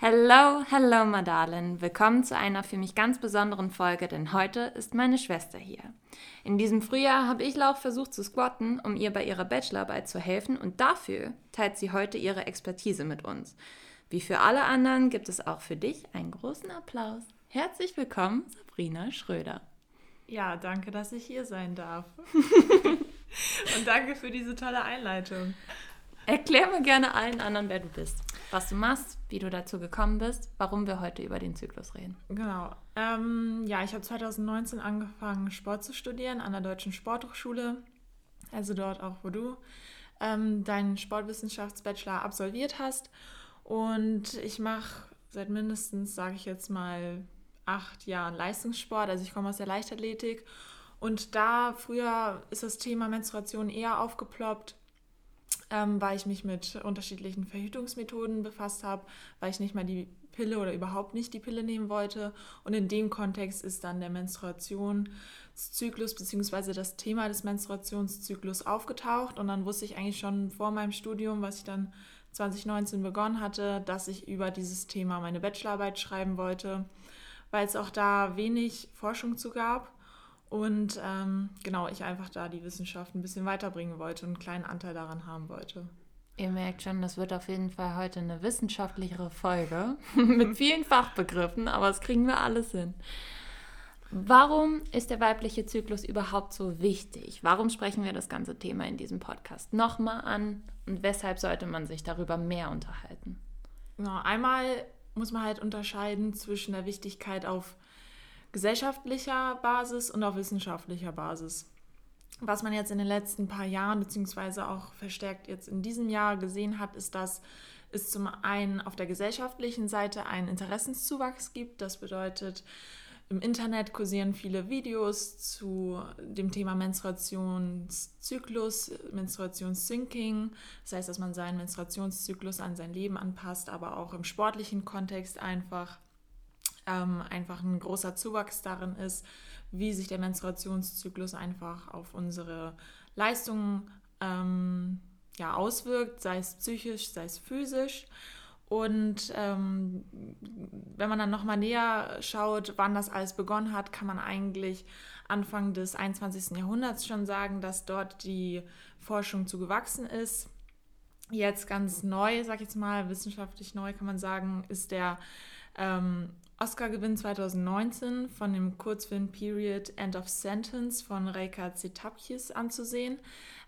Hello, hello, Madalen. Willkommen zu einer für mich ganz besonderen Folge, denn heute ist meine Schwester hier. In diesem Frühjahr habe ich Lauch versucht zu squatten, um ihr bei ihrer Bachelorarbeit zu helfen und dafür teilt sie heute ihre Expertise mit uns. Wie für alle anderen gibt es auch für dich einen großen Applaus. Herzlich willkommen, Sabrina Schröder. Ja, danke, dass ich hier sein darf. und danke für diese tolle Einleitung. Erklär mir gerne allen anderen, wer du bist was du machst, wie du dazu gekommen bist, warum wir heute über den Zyklus reden. Genau. Ähm, ja, ich habe 2019 angefangen, Sport zu studieren an der Deutschen Sporthochschule, also dort auch, wo du ähm, deinen Sportwissenschaftsbachelor absolviert hast. Und ich mache seit mindestens, sage ich jetzt mal, acht Jahren Leistungssport. Also ich komme aus der Leichtathletik. Und da früher ist das Thema Menstruation eher aufgeploppt ähm, weil ich mich mit unterschiedlichen Verhütungsmethoden befasst habe, weil ich nicht mal die Pille oder überhaupt nicht die Pille nehmen wollte. Und in dem Kontext ist dann der Menstruationszyklus bzw. das Thema des Menstruationszyklus aufgetaucht. Und dann wusste ich eigentlich schon vor meinem Studium, was ich dann 2019 begonnen hatte, dass ich über dieses Thema meine Bachelorarbeit schreiben wollte, weil es auch da wenig Forschung zu gab. Und ähm, genau, ich einfach da die Wissenschaft ein bisschen weiterbringen wollte und einen kleinen Anteil daran haben wollte. Ihr merkt schon, das wird auf jeden Fall heute eine wissenschaftlichere Folge mit vielen Fachbegriffen, aber das kriegen wir alles hin. Warum ist der weibliche Zyklus überhaupt so wichtig? Warum sprechen wir das ganze Thema in diesem Podcast nochmal an und weshalb sollte man sich darüber mehr unterhalten? Genau, einmal muss man halt unterscheiden zwischen der Wichtigkeit auf gesellschaftlicher Basis und auf wissenschaftlicher Basis. Was man jetzt in den letzten paar Jahren, beziehungsweise auch verstärkt jetzt in diesem Jahr gesehen hat, ist, dass es zum einen auf der gesellschaftlichen Seite einen Interessenszuwachs gibt. Das bedeutet, im Internet kursieren viele Videos zu dem Thema Menstruationszyklus, Menstruationssyncing. Das heißt, dass man seinen Menstruationszyklus an sein Leben anpasst, aber auch im sportlichen Kontext einfach ähm, einfach ein großer Zuwachs darin ist, wie sich der Menstruationszyklus einfach auf unsere Leistungen ähm, ja, auswirkt, sei es psychisch, sei es physisch. Und ähm, wenn man dann nochmal näher schaut, wann das alles begonnen hat, kann man eigentlich Anfang des 21. Jahrhunderts schon sagen, dass dort die Forschung zu gewachsen ist. Jetzt ganz neu, sag ich jetzt mal, wissenschaftlich neu kann man sagen, ist der ähm, Oscar-Gewinn 2019 von dem Kurzfilm Period End of Sentence von Reika Zetapkis anzusehen,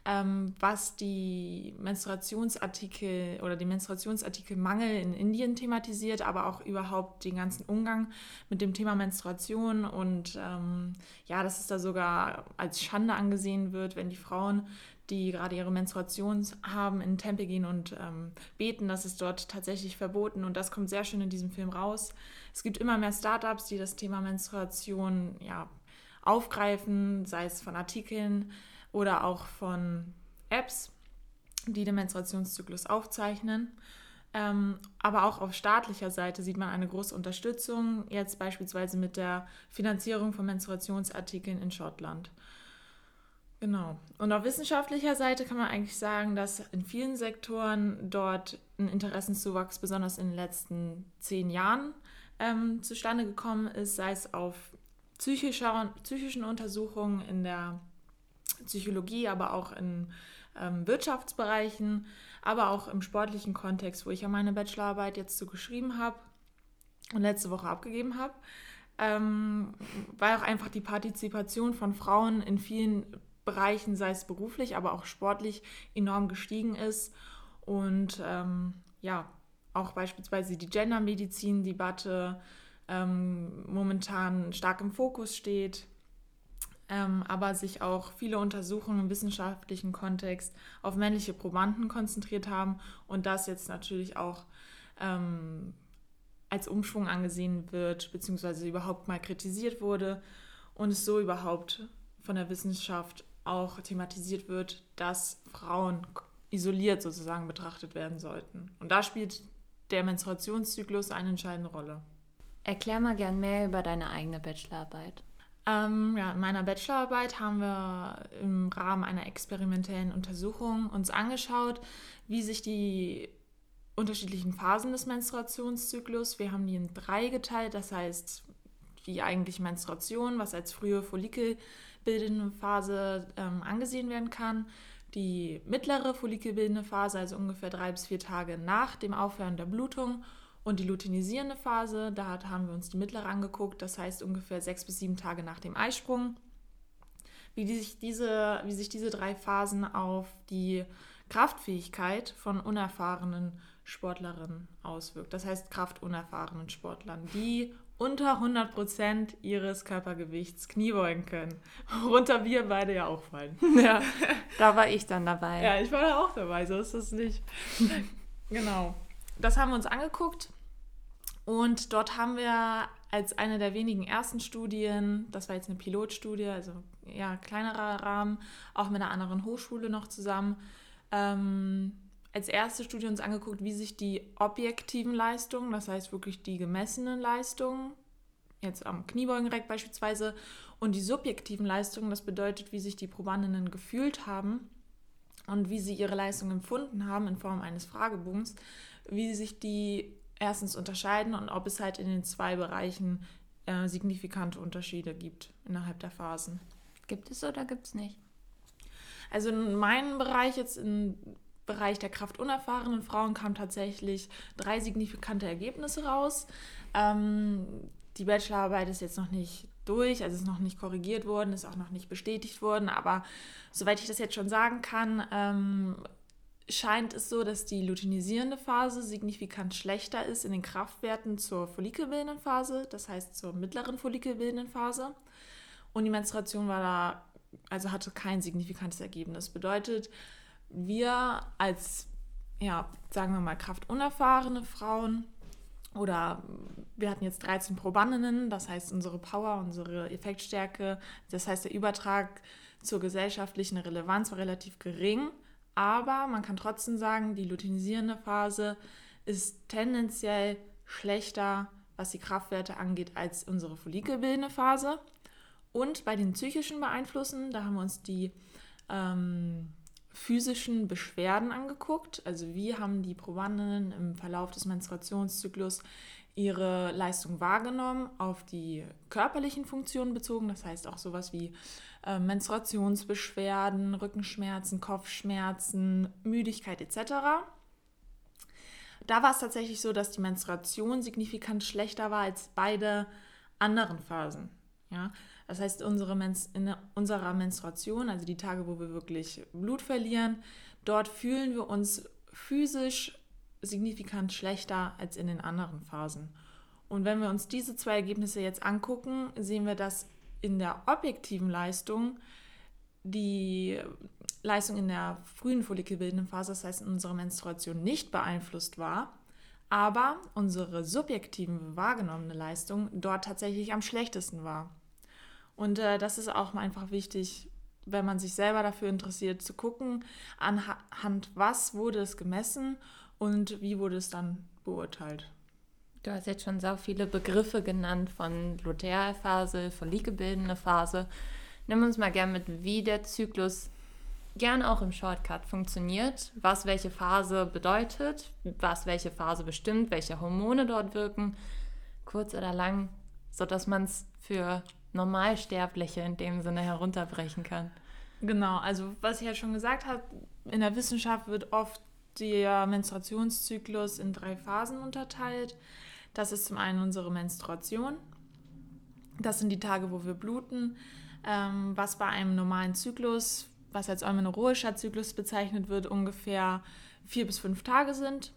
ähm, was die Menstruationsartikel oder den Menstruationsartikelmangel in Indien thematisiert, aber auch überhaupt den ganzen Umgang mit dem Thema Menstruation und ähm, ja, dass es da sogar als Schande angesehen wird, wenn die Frauen die gerade ihre Menstruation haben, in den Tempel gehen und ähm, beten. Das ist dort tatsächlich verboten und das kommt sehr schön in diesem Film raus. Es gibt immer mehr Startups, die das Thema Menstruation ja, aufgreifen, sei es von Artikeln oder auch von Apps, die den Menstruationszyklus aufzeichnen. Ähm, aber auch auf staatlicher Seite sieht man eine große Unterstützung, jetzt beispielsweise mit der Finanzierung von Menstruationsartikeln in Schottland. Genau. Und auf wissenschaftlicher Seite kann man eigentlich sagen, dass in vielen Sektoren dort ein Interessenszuwachs, besonders in den letzten zehn Jahren, ähm, zustande gekommen ist, sei es auf psychischer, psychischen Untersuchungen in der Psychologie, aber auch in ähm, Wirtschaftsbereichen, aber auch im sportlichen Kontext, wo ich ja meine Bachelorarbeit jetzt so geschrieben habe und letzte Woche abgegeben habe, ähm, weil auch einfach die Partizipation von Frauen in vielen Bereichen, sei es beruflich, aber auch sportlich, enorm gestiegen ist. Und ähm, ja, auch beispielsweise die Gendermedizin-Debatte ähm, momentan stark im Fokus steht. ähm, aber sich auch viele Untersuchungen im wissenschaftlichen Kontext auf männliche Probanden konzentriert haben und das jetzt natürlich auch ähm, als Umschwung angesehen wird, beziehungsweise überhaupt mal kritisiert wurde und es so überhaupt von der Wissenschaft auch thematisiert wird, dass Frauen isoliert sozusagen betrachtet werden sollten. Und da spielt der Menstruationszyklus eine entscheidende Rolle. Erklär mal gern mehr über deine eigene Bachelorarbeit. Ähm, ja, in meiner Bachelorarbeit haben wir im Rahmen einer experimentellen Untersuchung uns angeschaut, wie sich die unterschiedlichen Phasen des Menstruationszyklus, wir haben die in drei geteilt, das heißt die eigentliche Menstruation, was als frühe follikelbildende Phase ähm, angesehen werden kann, die mittlere follikelbildende Phase, also ungefähr drei bis vier Tage nach dem Aufhören der Blutung und die luteinisierende Phase, da haben wir uns die mittlere angeguckt, das heißt ungefähr sechs bis sieben Tage nach dem Eisprung. Wie, die sich, diese, wie sich diese drei Phasen auf die Kraftfähigkeit von unerfahrenen Sportlerinnen auswirkt. Das heißt kraftunerfahrenen Sportlern, die unter 100 Prozent ihres Körpergewichts Knie beugen können. Worunter wir beide ja auch fallen. Ja, da war ich dann dabei. Ja, ich war da auch dabei, so ist es nicht. genau. Das haben wir uns angeguckt und dort haben wir als eine der wenigen ersten Studien, das war jetzt eine Pilotstudie, also ja, kleinerer Rahmen, auch mit einer anderen Hochschule noch zusammen, ähm, als erste Studie uns angeguckt, wie sich die objektiven Leistungen, das heißt wirklich die gemessenen Leistungen, jetzt am Kniebeugenreck beispielsweise, und die subjektiven Leistungen, das bedeutet, wie sich die Probandinnen gefühlt haben und wie sie ihre Leistung empfunden haben in Form eines Fragebogens, wie sich die erstens unterscheiden und ob es halt in den zwei Bereichen äh, signifikante Unterschiede gibt innerhalb der Phasen. Gibt es oder gibt es nicht? Also in meinem Bereich jetzt im Bereich der kraftunerfahrenen Frauen kamen tatsächlich drei signifikante Ergebnisse raus. Ähm, die Bachelorarbeit ist jetzt noch nicht durch, also ist noch nicht korrigiert worden, ist auch noch nicht bestätigt worden, aber soweit ich das jetzt schon sagen kann, ähm, scheint es so, dass die luteinisierende Phase signifikant schlechter ist in den Kraftwerten zur follikelbildenden Phase, das heißt zur mittleren follikelbildenden Phase. Und die Menstruation war da also hatte kein signifikantes Ergebnis. Bedeutet, wir als, ja, sagen wir mal, kraftunerfahrene Frauen oder wir hatten jetzt 13 Probandinnen, das heißt unsere Power, unsere Effektstärke, das heißt der Übertrag zur gesellschaftlichen Relevanz war relativ gering, aber man kann trotzdem sagen, die luteinisierende Phase ist tendenziell schlechter, was die Kraftwerte angeht, als unsere follikelbildende Phase. Und bei den psychischen Beeinflussen, da haben wir uns die ähm, physischen Beschwerden angeguckt. Also wie haben die Probandinnen im Verlauf des Menstruationszyklus ihre Leistung wahrgenommen, auf die körperlichen Funktionen bezogen. Das heißt auch sowas wie äh, Menstruationsbeschwerden, Rückenschmerzen, Kopfschmerzen, Müdigkeit etc. Da war es tatsächlich so, dass die Menstruation signifikant schlechter war als beide anderen Phasen. Ja? Das heißt, unsere Menz in unserer Menstruation, also die Tage, wo wir wirklich Blut verlieren, dort fühlen wir uns physisch signifikant schlechter als in den anderen Phasen. Und wenn wir uns diese zwei Ergebnisse jetzt angucken, sehen wir, dass in der objektiven Leistung die Leistung in der frühen follikelbildenden Phase, das heißt in unserer Menstruation, nicht beeinflusst war, aber unsere subjektiven wahrgenommene Leistung dort tatsächlich am schlechtesten war. Und äh, das ist auch einfach wichtig, wenn man sich selber dafür interessiert, zu gucken, anhand was wurde es gemessen und wie wurde es dann beurteilt. Du hast jetzt schon so viele Begriffe genannt von Lutealphase, follikelbildende Phase. Nimm uns mal gerne mit, wie der Zyklus gerne auch im Shortcut funktioniert, was welche Phase bedeutet, was welche Phase bestimmt, welche Hormone dort wirken, kurz oder lang, sodass man es für Normalsterbliche in dem Sinne herunterbrechen kann. Genau, also was ich ja schon gesagt habe, in der Wissenschaft wird oft der Menstruationszyklus in drei Phasen unterteilt. Das ist zum einen unsere Menstruation. Das sind die Tage, wo wir bluten, ähm, was bei einem normalen Zyklus, was als eumenorrhoischer Zyklus bezeichnet wird, ungefähr vier bis fünf Tage sind,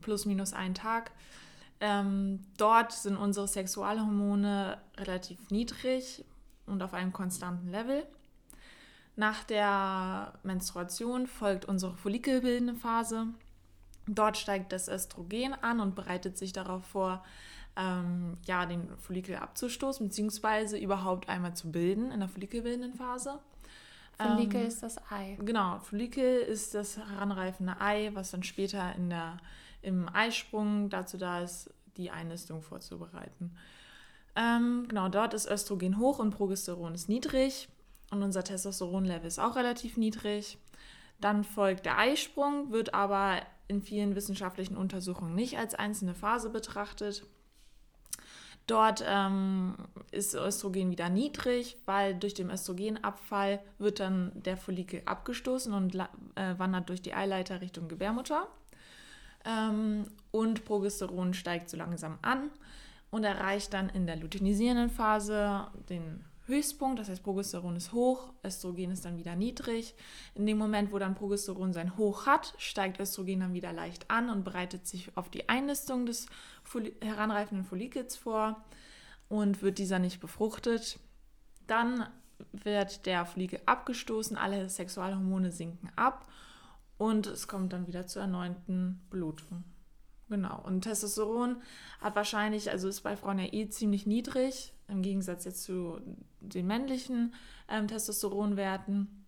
plus minus ein Tag. Ähm, dort sind unsere Sexualhormone relativ niedrig und auf einem konstanten Level. Nach der Menstruation folgt unsere follikelbildende Phase. Dort steigt das Östrogen an und bereitet sich darauf vor, ähm, ja, den Follikel abzustoßen, beziehungsweise überhaupt einmal zu bilden in der follikelbildenden Phase. Follikel ähm, ist das Ei. Genau, Follikel ist das heranreifende Ei, was dann später in der, im Eisprung dazu da ist, die Einnistung vorzubereiten. Ähm, genau, dort ist Östrogen hoch und Progesteron ist niedrig und unser Testosteronlevel ist auch relativ niedrig. Dann folgt der Eisprung, wird aber in vielen wissenschaftlichen Untersuchungen nicht als einzelne Phase betrachtet. Dort ähm, ist Östrogen wieder niedrig, weil durch den Östrogenabfall wird dann der Follikel abgestoßen und äh, wandert durch die Eileiter Richtung Gebärmutter. Ähm, und Progesteron steigt so langsam an und erreicht dann in der luteinisierenden Phase den Höchstpunkt, das heißt Progesteron ist hoch, Östrogen ist dann wieder niedrig. In dem Moment, wo dann Progesteron sein Hoch hat, steigt Östrogen dann wieder leicht an und bereitet sich auf die Einnistung des heranreifenden Follikels vor und wird dieser nicht befruchtet. Dann wird der Follikel abgestoßen, alle Sexualhormone sinken ab und es kommt dann wieder zur erneuten Blutung. Genau. Und Testosteron hat wahrscheinlich, also ist bei Frauen ja eh ziemlich niedrig, im Gegensatz jetzt zu den männlichen ähm, Testosteronwerten.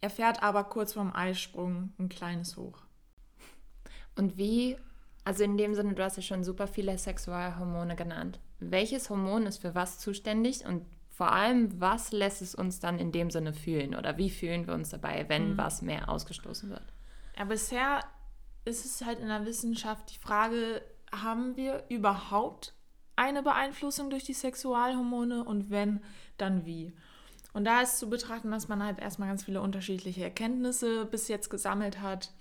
Er fährt aber kurz vorm Eisprung ein kleines Hoch. Und wie, also in dem Sinne, du hast ja schon super viele Sexualhormone genannt. Welches Hormon ist für was zuständig und vor allem, was lässt es uns dann in dem Sinne fühlen oder wie fühlen wir uns dabei, wenn mhm. was mehr ausgestoßen wird? Ja, bisher ist es halt in der Wissenschaft die Frage, haben wir überhaupt eine Beeinflussung durch die Sexualhormone und wenn, dann wie? Und da ist zu betrachten, dass man halt erstmal ganz viele unterschiedliche Erkenntnisse bis jetzt gesammelt hat.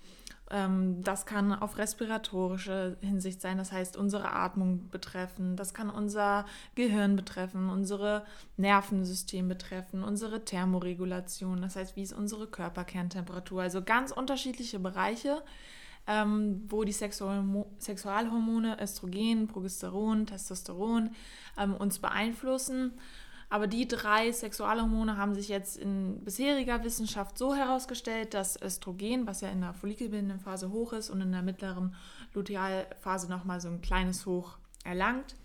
Ähm, das kann auf respiratorische Hinsicht sein, das heißt unsere Atmung betreffen, das kann unser Gehirn betreffen, unsere Nervensystem betreffen, unsere Thermoregulation, das heißt, wie ist unsere Körperkerntemperatur, also ganz unterschiedliche Bereiche, ähm, wo die Sexualhormone Östrogen, Progesteron, Testosteron ähm, uns beeinflussen. Aber die drei Sexualhormone haben sich jetzt in bisheriger Wissenschaft so herausgestellt, dass Östrogen, was ja in der follikelbildenden Phase hoch ist und in der mittleren Lutealphase nochmal so ein kleines Hoch erlangt,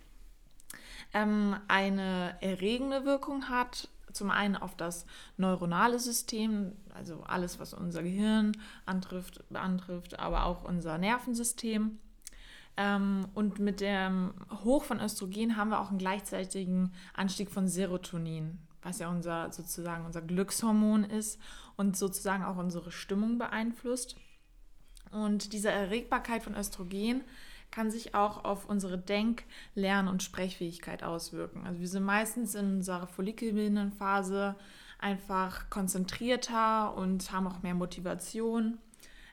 ähm, eine erregende Wirkung hat zum einen auf das neuronale System, also alles, was unser Gehirn antrifft, antrifft aber auch unser Nervensystem. Ähm, und mit dem Hoch von Östrogen haben wir auch einen gleichzeitigen Anstieg von Serotonin, was ja unser sozusagen unser Glückshormon ist und sozusagen auch unsere Stimmung beeinflusst. Und diese Erregbarkeit von Östrogen kann sich auch auf unsere Denk-, Lern- und Sprechfähigkeit auswirken. Also wir sind meistens in unserer follikelbildenden Phase einfach konzentrierter und haben auch mehr Motivation.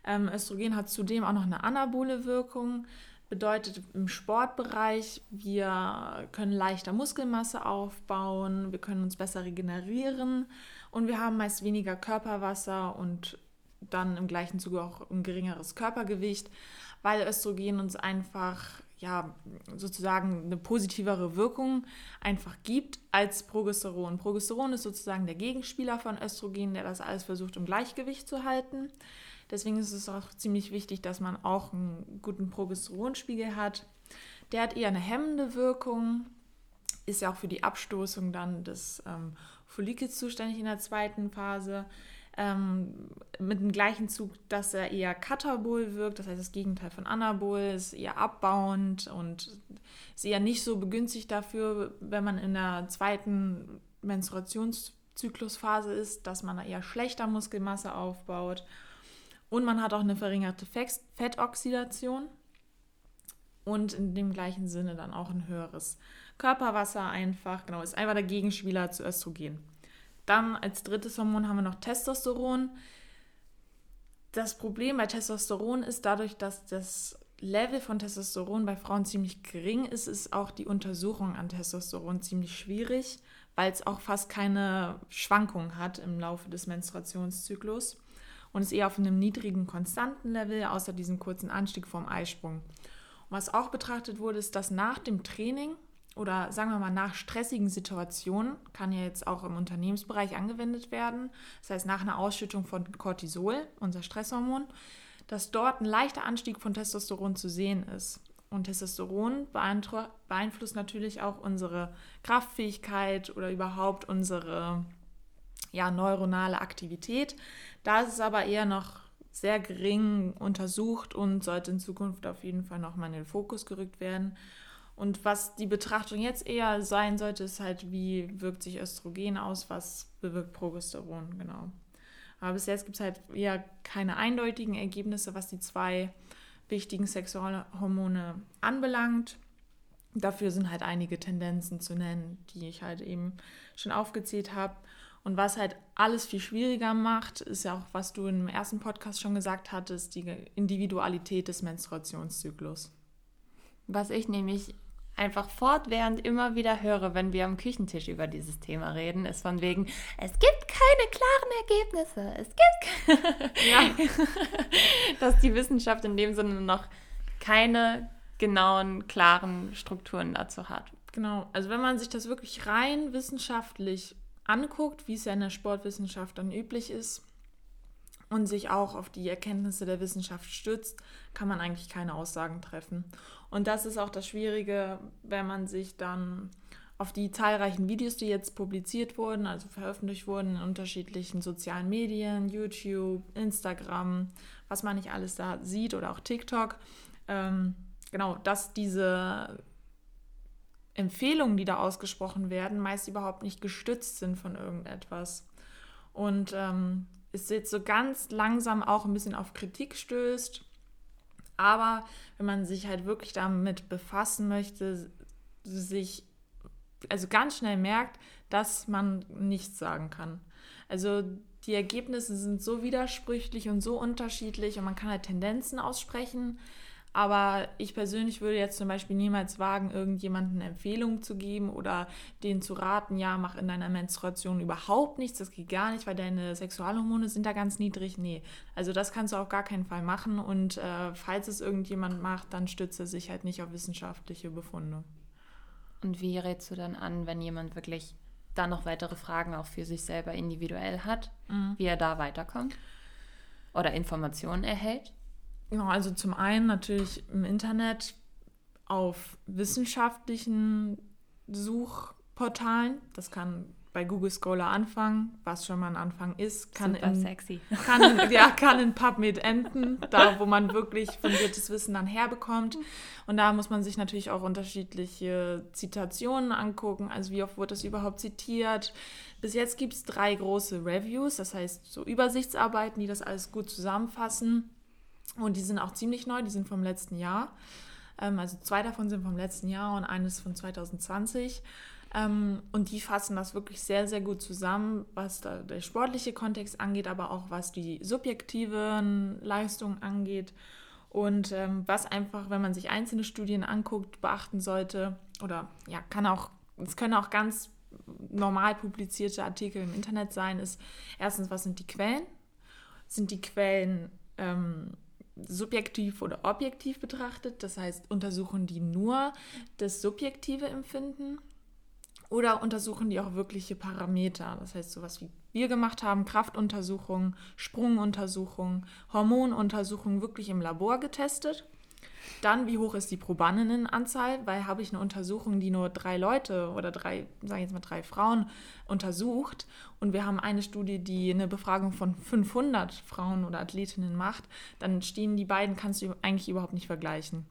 Ähm, Östrogen hat zudem auch noch eine anabole Wirkung. Bedeutet im Sportbereich, wir können leichter Muskelmasse aufbauen, wir können uns besser regenerieren und wir haben meist weniger Körperwasser und dann im gleichen Zuge auch ein geringeres Körpergewicht weil Östrogen uns einfach ja sozusagen eine positivere Wirkung einfach gibt als Progesteron. Progesteron ist sozusagen der Gegenspieler von Östrogen, der das alles versucht im Gleichgewicht zu halten. Deswegen ist es auch ziemlich wichtig, dass man auch einen guten Progesteronspiegel hat. Der hat eher eine hemmende Wirkung, ist ja auch für die Abstoßung dann des ähm, Follikels zuständig in der zweiten Phase ähm, mit dem gleichen Zug, dass er eher katabol wirkt, das heißt das Gegenteil von anabol, ist eher abbauend und ist eher nicht so begünstigt dafür, wenn man in der zweiten Menstruationszyklusphase ist, dass man eher schlechter Muskelmasse aufbaut. Und man hat auch eine verringerte Fettoxidation und in dem gleichen Sinne dann auch ein höheres Körperwasser einfach. Genau, ist einfach der Gegenspieler zu Östrogen. Dann als drittes Hormon haben wir noch Testosteron. Das Problem bei Testosteron ist dadurch, dass das Level von Testosteron bei Frauen ziemlich gering ist, ist auch die Untersuchung an Testosteron ziemlich schwierig, weil es auch fast keine Schwankungen hat im Laufe des Menstruationszyklus und ist eher auf einem niedrigen, konstanten Level, außer diesem kurzen Anstieg vom Eisprung. Und was auch betrachtet wurde, ist, dass nach dem Training oder sagen wir mal nach stressigen Situationen, kann ja jetzt auch im Unternehmensbereich angewendet werden, das heißt nach einer Ausschüttung von Cortisol, unser Stresshormon, dass dort ein leichter Anstieg von Testosteron zu sehen ist. Und Testosteron beeinflusst natürlich auch unsere Kraftfähigkeit oder überhaupt unsere ja, neuronale Aktivität. Da ist es aber eher noch sehr gering untersucht und sollte in Zukunft auf jeden Fall nochmal in den Fokus gerückt werden. Und was die Betrachtung jetzt eher sein sollte, ist halt, wie wirkt sich Östrogen aus, was bewirkt Progesteron, genau. Aber bis jetzt gibt es halt eher keine eindeutigen Ergebnisse, was die zwei wichtigen Sexualhormone anbelangt. Dafür sind halt einige Tendenzen zu nennen, die ich halt eben schon aufgezählt habe. Und was halt alles viel schwieriger macht, ist ja auch, was du im ersten Podcast schon gesagt hattest, die Individualität des Menstruationszyklus. Was ich nämlich einfach fortwährend immer wieder höre, wenn wir am Küchentisch über dieses Thema reden, ist von wegen, es gibt keine klaren Ergebnisse. Es gibt ja. dass die Wissenschaft in dem Sinne noch keine genauen, klaren Strukturen dazu hat. Genau, also wenn man sich das wirklich rein wissenschaftlich anguckt, wie es ja in der Sportwissenschaft dann üblich ist, und sich auch auf die Erkenntnisse der Wissenschaft stützt, kann man eigentlich keine Aussagen treffen. Und das ist auch das Schwierige, wenn man sich dann auf die zahlreichen Videos, die jetzt publiziert wurden, also veröffentlicht wurden in unterschiedlichen sozialen Medien, YouTube, Instagram, was man nicht alles da sieht oder auch TikTok, ähm, genau, dass diese Empfehlungen, die da ausgesprochen werden, meist überhaupt nicht gestützt sind von irgendetwas. Und ähm, es jetzt so ganz langsam auch ein bisschen auf Kritik stößt. Aber wenn man sich halt wirklich damit befassen möchte, sich also ganz schnell merkt, dass man nichts sagen kann. Also die Ergebnisse sind so widersprüchlich und so unterschiedlich und man kann halt Tendenzen aussprechen, aber ich persönlich würde jetzt zum Beispiel niemals wagen, irgendjemanden Empfehlungen zu geben oder denen zu raten, ja, mach in deiner Menstruation überhaupt nichts, das geht gar nicht, weil deine Sexualhormone sind da ganz niedrig. Nee, also das kannst du auf gar keinen Fall machen und äh, falls es irgendjemand macht, dann stütze sich halt nicht auf wissenschaftliche Befunde. Und wie rätst du dann an, wenn jemand wirklich da noch weitere Fragen auch für sich selber individuell hat, mhm. wie er da weiterkommt oder Informationen erhält? Genau, also zum einen natürlich im Internet auf wissenschaftlichen Suchportalen. Das kann bei Google Scholar anfangen, was schon mal ein Anfang ist. Kann Super in, sexy. Kann ja, kann in PubMed enden, da wo man wirklich fundiertes Wissen dann herbekommt. Und da muss man sich natürlich auch unterschiedliche Zitationen angucken. Also wie oft wurde das überhaupt zitiert? Bis jetzt gibt es drei große Reviews, das heißt so Übersichtsarbeiten, die das alles gut zusammenfassen. Und die sind auch ziemlich neu, die sind vom letzten Jahr. Ähm, also zwei davon sind vom letzten Jahr und eines von 2020. Ähm, und die fassen das wirklich sehr, sehr gut zusammen, was der sportliche Kontext angeht, aber auch was die subjektiven Leistungen angeht. Und ähm, was einfach, wenn man sich einzelne Studien anguckt, beachten sollte, oder ja, kann auch, es können auch ganz normal publizierte Artikel im Internet sein, ist erstens, was sind die Quellen? Sind die Quellen ähm, subjektiv oder objektiv betrachtet, das heißt untersuchen die nur das subjektive Empfinden oder untersuchen die auch wirkliche Parameter, das heißt sowas wie wir gemacht haben, Kraftuntersuchungen, Sprunguntersuchungen, Hormonuntersuchungen wirklich im Labor getestet dann, wie hoch ist die Probandinnenanzahl? Weil habe ich eine Untersuchung, die nur drei Leute oder drei, sagen jetzt mal drei Frauen untersucht und wir haben eine Studie, die eine Befragung von 500 Frauen oder Athletinnen macht, dann stehen die beiden, kannst du eigentlich überhaupt nicht vergleichen.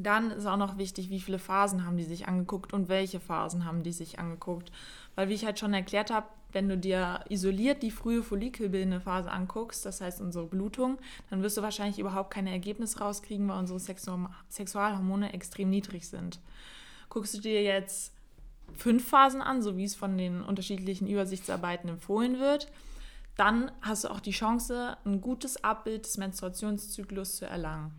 Dann ist auch noch wichtig, wie viele Phasen haben die sich angeguckt und welche Phasen haben die sich angeguckt. Weil, wie ich halt schon erklärt habe, wenn du dir isoliert die frühe follikelbildende Phase anguckst, das heißt unsere Blutung, dann wirst du wahrscheinlich überhaupt keine Ergebnisse rauskriegen, weil unsere Sexualhormone extrem niedrig sind. Guckst du dir jetzt fünf Phasen an, so wie es von den unterschiedlichen Übersichtsarbeiten empfohlen wird, dann hast du auch die Chance, ein gutes Abbild des Menstruationszyklus zu erlangen.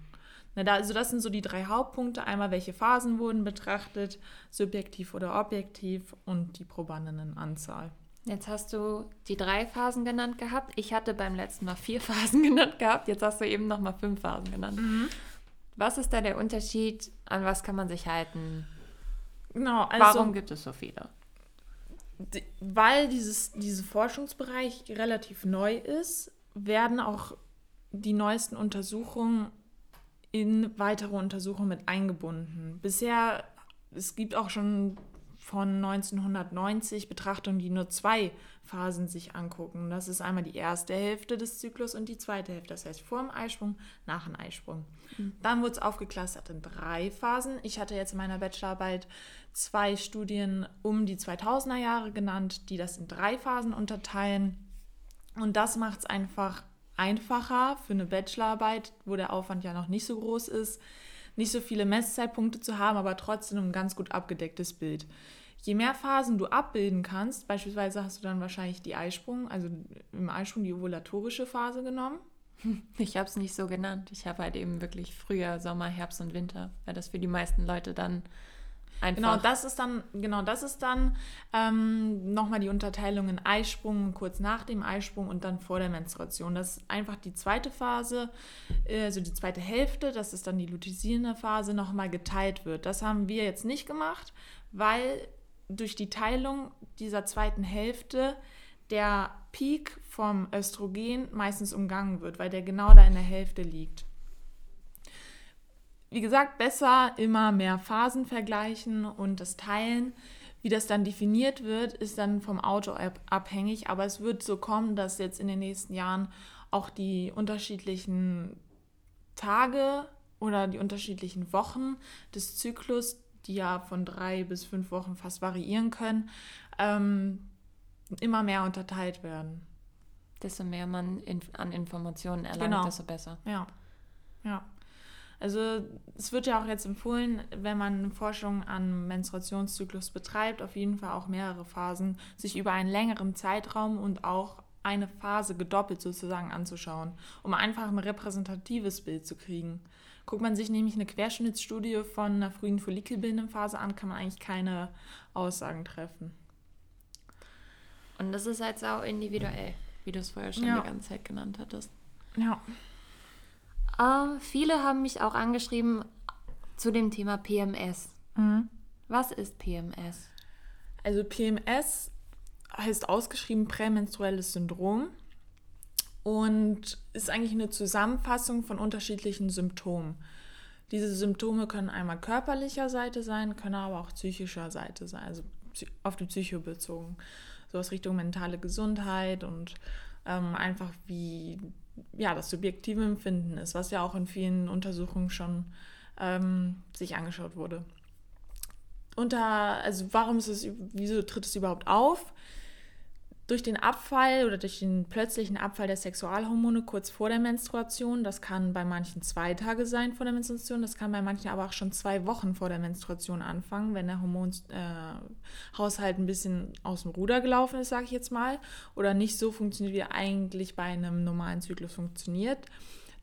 Na, da, also das sind so die drei Hauptpunkte. Einmal, welche Phasen wurden betrachtet, subjektiv oder objektiv und die Probandinnenanzahl. Jetzt hast du die drei Phasen genannt gehabt. Ich hatte beim letzten Mal vier Phasen genannt gehabt. Jetzt hast du eben noch mal fünf Phasen genannt. Mhm. Was ist da der Unterschied? An was kann man sich halten? Genau, also Warum gibt es so viele? Weil dieses, dieser Forschungsbereich relativ neu ist, werden auch die neuesten Untersuchungen in weitere Untersuchungen mit eingebunden. Bisher, es gibt auch schon von 1990 Betrachtungen, die nur zwei Phasen sich angucken. Das ist einmal die erste Hälfte des Zyklus und die zweite Hälfte, das heißt vor dem Eisprung, nach dem Eisprung. Mhm. Dann wurde es aufgeklustert in drei Phasen. Ich hatte jetzt in meiner Bachelorarbeit zwei Studien um die 2000er Jahre genannt, die das in drei Phasen unterteilen. Und das macht es einfach einfacher für eine Bachelorarbeit, wo der Aufwand ja noch nicht so groß ist, nicht so viele Messzeitpunkte zu haben, aber trotzdem ein ganz gut abgedecktes Bild. Je mehr Phasen du abbilden kannst, beispielsweise hast du dann wahrscheinlich die Eisprung, also im Eisprung die ovulatorische Phase genommen. Ich habe es nicht so genannt. Ich habe halt eben wirklich Frühjahr, Sommer, Herbst und Winter, weil das für die meisten Leute dann einfach. Genau, das ist dann, genau, das ist dann ähm, nochmal die Unterteilung in Eisprung, kurz nach dem Eisprung und dann vor der Menstruation. Das ist einfach die zweite Phase, äh, also die zweite Hälfte, das ist dann die luteisierende Phase, nochmal geteilt wird. Das haben wir jetzt nicht gemacht, weil durch die Teilung dieser zweiten Hälfte der Peak vom Östrogen meistens umgangen wird, weil der genau da in der Hälfte liegt. Wie gesagt, besser immer mehr Phasen vergleichen und das Teilen. Wie das dann definiert wird, ist dann vom Auto abhängig, aber es wird so kommen, dass jetzt in den nächsten Jahren auch die unterschiedlichen Tage oder die unterschiedlichen Wochen des Zyklus die ja von drei bis fünf Wochen fast variieren können, ähm, immer mehr unterteilt werden. Desto mehr man in, an Informationen erlangt, genau. desto besser. Ja. Ja. Also es wird ja auch jetzt empfohlen, wenn man Forschung an Menstruationszyklus betreibt, auf jeden Fall auch mehrere Phasen, sich über einen längeren Zeitraum und auch eine Phase gedoppelt sozusagen anzuschauen, um einfach ein repräsentatives Bild zu kriegen. Guckt man sich nämlich eine Querschnittsstudie von einer frühen follikelbildenden Phase an, kann man eigentlich keine Aussagen treffen. Und das ist halt auch individuell, wie du es vorher schon ja. die ganze Zeit genannt hattest. Ja. Uh, viele haben mich auch angeschrieben zu dem Thema PMS. Mhm. Was ist PMS? Also PMS heißt ausgeschrieben prämenstruelles Syndrom und ist eigentlich eine Zusammenfassung von unterschiedlichen Symptomen. Diese Symptome können einmal körperlicher Seite sein, können aber auch psychischer Seite sein, also auf die Psycho bezogen. So aus Richtung mentale Gesundheit und ähm, einfach wie ja, das subjektive Empfinden ist, was ja auch in vielen Untersuchungen schon ähm, sich angeschaut wurde. Unter, also warum ist es, wieso tritt es überhaupt auf? Durch den Abfall oder durch den plötzlichen Abfall der Sexualhormone kurz vor der Menstruation, das kann bei manchen zwei Tage sein vor der Menstruation, das kann bei manchen aber auch schon zwei Wochen vor der Menstruation anfangen, wenn der Hormonhaushalt äh, ein bisschen aus dem Ruder gelaufen ist, sage ich jetzt mal, oder nicht so funktioniert, wie er eigentlich bei einem normalen Zyklus funktioniert.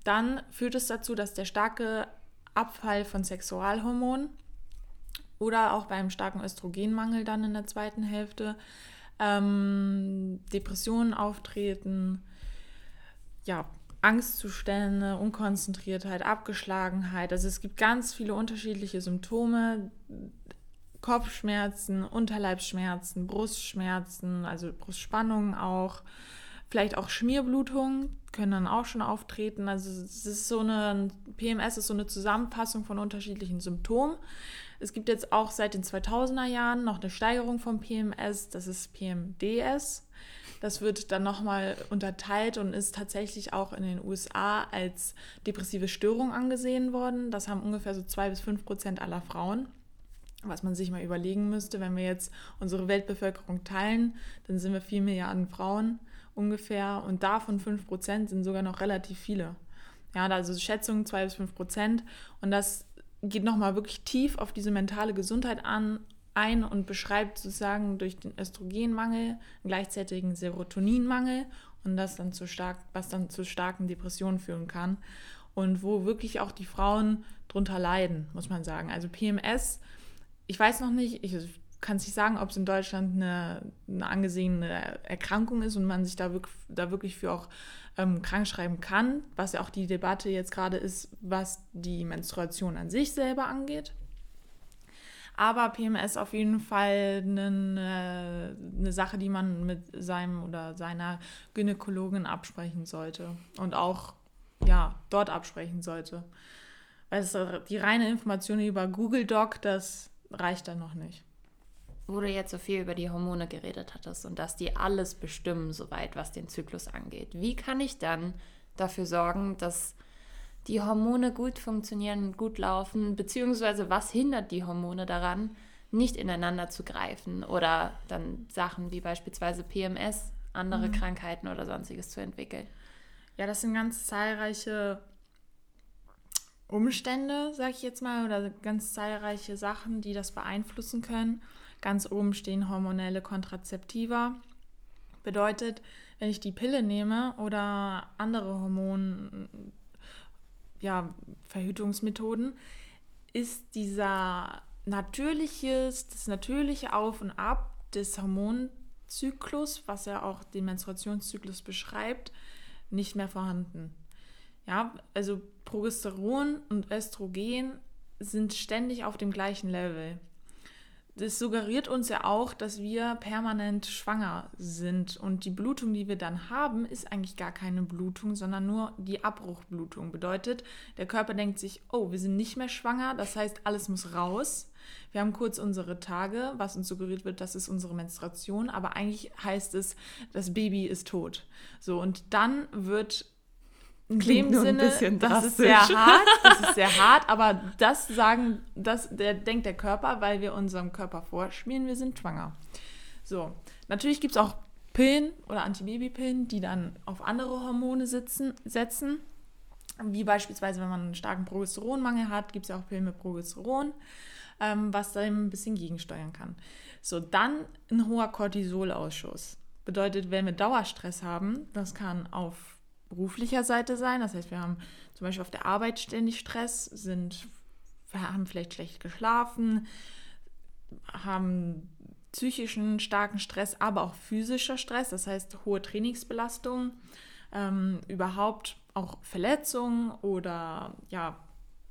Dann führt es dazu, dass der starke Abfall von Sexualhormonen oder auch beim starken Östrogenmangel dann in der zweiten Hälfte ähm, Depressionen auftreten, ja, Angstzustände, Unkonzentriertheit, Abgeschlagenheit. Also es gibt ganz viele unterschiedliche Symptome. Kopfschmerzen, Unterleibsschmerzen, Brustschmerzen, also Brustspannungen auch. Vielleicht auch Schmierblutungen können dann auch schon auftreten. Also es ist so eine, PMS ist so eine Zusammenfassung von unterschiedlichen Symptomen. Es gibt jetzt auch seit den 2000er Jahren noch eine Steigerung vom PMS, das ist PMDS. Das wird dann nochmal unterteilt und ist tatsächlich auch in den USA als depressive Störung angesehen worden. Das haben ungefähr so zwei bis fünf Prozent aller Frauen. Was man sich mal überlegen müsste, wenn wir jetzt unsere Weltbevölkerung teilen, dann sind wir vier Milliarden Frauen ungefähr und davon fünf Prozent sind sogar noch relativ viele. Ja, also Schätzungen zwei bis fünf Prozent und das geht nochmal wirklich tief auf diese mentale Gesundheit an, ein und beschreibt sozusagen durch den Östrogenmangel einen gleichzeitigen Serotoninmangel und das dann zu stark, was dann zu starken Depressionen führen kann und wo wirklich auch die Frauen drunter leiden, muss man sagen. Also PMS, ich weiß noch nicht, ich kann es nicht sagen, ob es in Deutschland eine, eine, angesehene Erkrankung ist und man sich da wirklich, da wirklich für auch ähm, krankschreiben kann, was ja auch die Debatte jetzt gerade ist, was die Menstruation an sich selber angeht. Aber PMS auf jeden Fall eine, eine Sache, die man mit seinem oder seiner Gynäkologin absprechen sollte. Und auch ja, dort absprechen sollte. Weil die reine Information über Google Doc, das reicht dann noch nicht. Wo du jetzt so viel über die Hormone geredet hattest und dass die alles bestimmen, soweit was den Zyklus angeht. Wie kann ich dann dafür sorgen, dass die Hormone gut funktionieren, gut laufen, beziehungsweise was hindert die Hormone daran, nicht ineinander zu greifen oder dann Sachen wie beispielsweise PMS, andere mhm. Krankheiten oder sonstiges zu entwickeln? Ja, das sind ganz zahlreiche Umstände, sag ich jetzt mal, oder ganz zahlreiche Sachen, die das beeinflussen können. Ganz oben stehen hormonelle Kontrazeptiva. Bedeutet, wenn ich die Pille nehme oder andere Hormon, ja, Verhütungsmethoden, ist dieser natürliches, das natürliche Auf und Ab des Hormonzyklus, was ja auch den Menstruationszyklus beschreibt, nicht mehr vorhanden. Ja, also Progesteron und Östrogen sind ständig auf dem gleichen Level. Das suggeriert uns ja auch, dass wir permanent schwanger sind. Und die Blutung, die wir dann haben, ist eigentlich gar keine Blutung, sondern nur die Abbruchblutung. Bedeutet, der Körper denkt sich, oh, wir sind nicht mehr schwanger, das heißt, alles muss raus. Wir haben kurz unsere Tage, was uns suggeriert wird, das ist unsere Menstruation, aber eigentlich heißt es, das Baby ist tot. So, und dann wird in dem Sinne, das ist sehr hart, das ist sehr hart, aber das sagen, das der, denkt der Körper, weil wir unserem Körper vorschmieren, wir sind schwanger. So, natürlich gibt es auch Pillen oder Antibabypillen, die dann auf andere Hormone sitzen, setzen. Wie beispielsweise, wenn man einen starken Progesteronmangel hat, gibt es ja auch Pillen mit Progesteron, ähm, was da ein bisschen gegensteuern kann. So, dann ein hoher Cortisolausschuss. Bedeutet, wenn wir Dauerstress haben, das kann auf beruflicher Seite sein. Das heißt, wir haben zum Beispiel auf der Arbeit ständig Stress, sind, haben vielleicht schlecht geschlafen, haben psychischen starken Stress, aber auch physischer Stress, das heißt hohe Trainingsbelastung, ähm, überhaupt auch Verletzungen oder ja,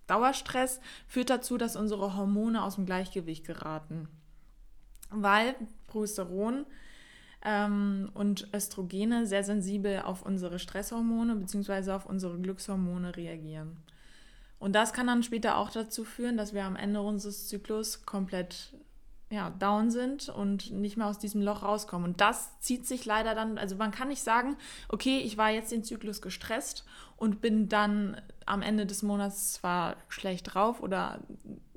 Dauerstress führt dazu, dass unsere Hormone aus dem Gleichgewicht geraten. Weil Progesteron ähm, und Östrogene sehr sensibel auf unsere Stresshormone bzw. auf unsere Glückshormone reagieren. Und das kann dann später auch dazu führen, dass wir am Ende unseres Zyklus komplett ja, down sind und nicht mehr aus diesem Loch rauskommen. Und das zieht sich leider dann, also man kann nicht sagen, okay, ich war jetzt den Zyklus gestresst und bin dann am Ende des Monats zwar schlecht drauf oder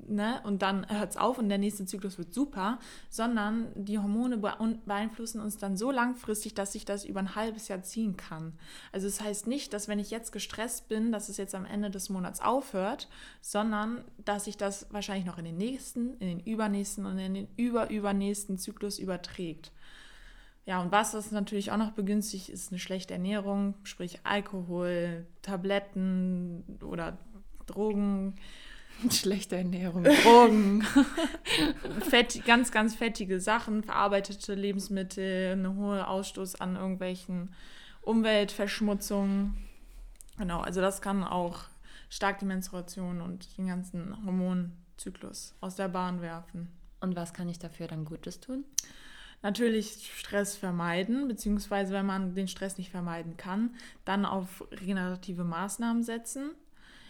ne, und dann hört es auf und der nächste Zyklus wird super, sondern die Hormone beeinflussen uns dann so langfristig, dass sich das über ein halbes Jahr ziehen kann. Also es das heißt nicht, dass wenn ich jetzt gestresst bin, dass es jetzt am Ende des Monats aufhört, sondern dass sich das wahrscheinlich noch in den nächsten, in den übernächsten und in den überübernächsten Zyklus überträgt. Ja, und was das natürlich auch noch begünstigt, ist eine schlechte Ernährung, sprich Alkohol, Tabletten oder Drogen Schlechte Ernährung, Drogen, Fett, ganz, ganz fettige Sachen, verarbeitete Lebensmittel, eine hohe Ausstoß an irgendwelchen Umweltverschmutzungen. Genau, also das kann auch stark die Menstruation und den ganzen Hormonzyklus aus der Bahn werfen. Und was kann ich dafür dann Gutes tun? Natürlich Stress vermeiden, beziehungsweise wenn man den Stress nicht vermeiden kann, dann auf regenerative Maßnahmen setzen.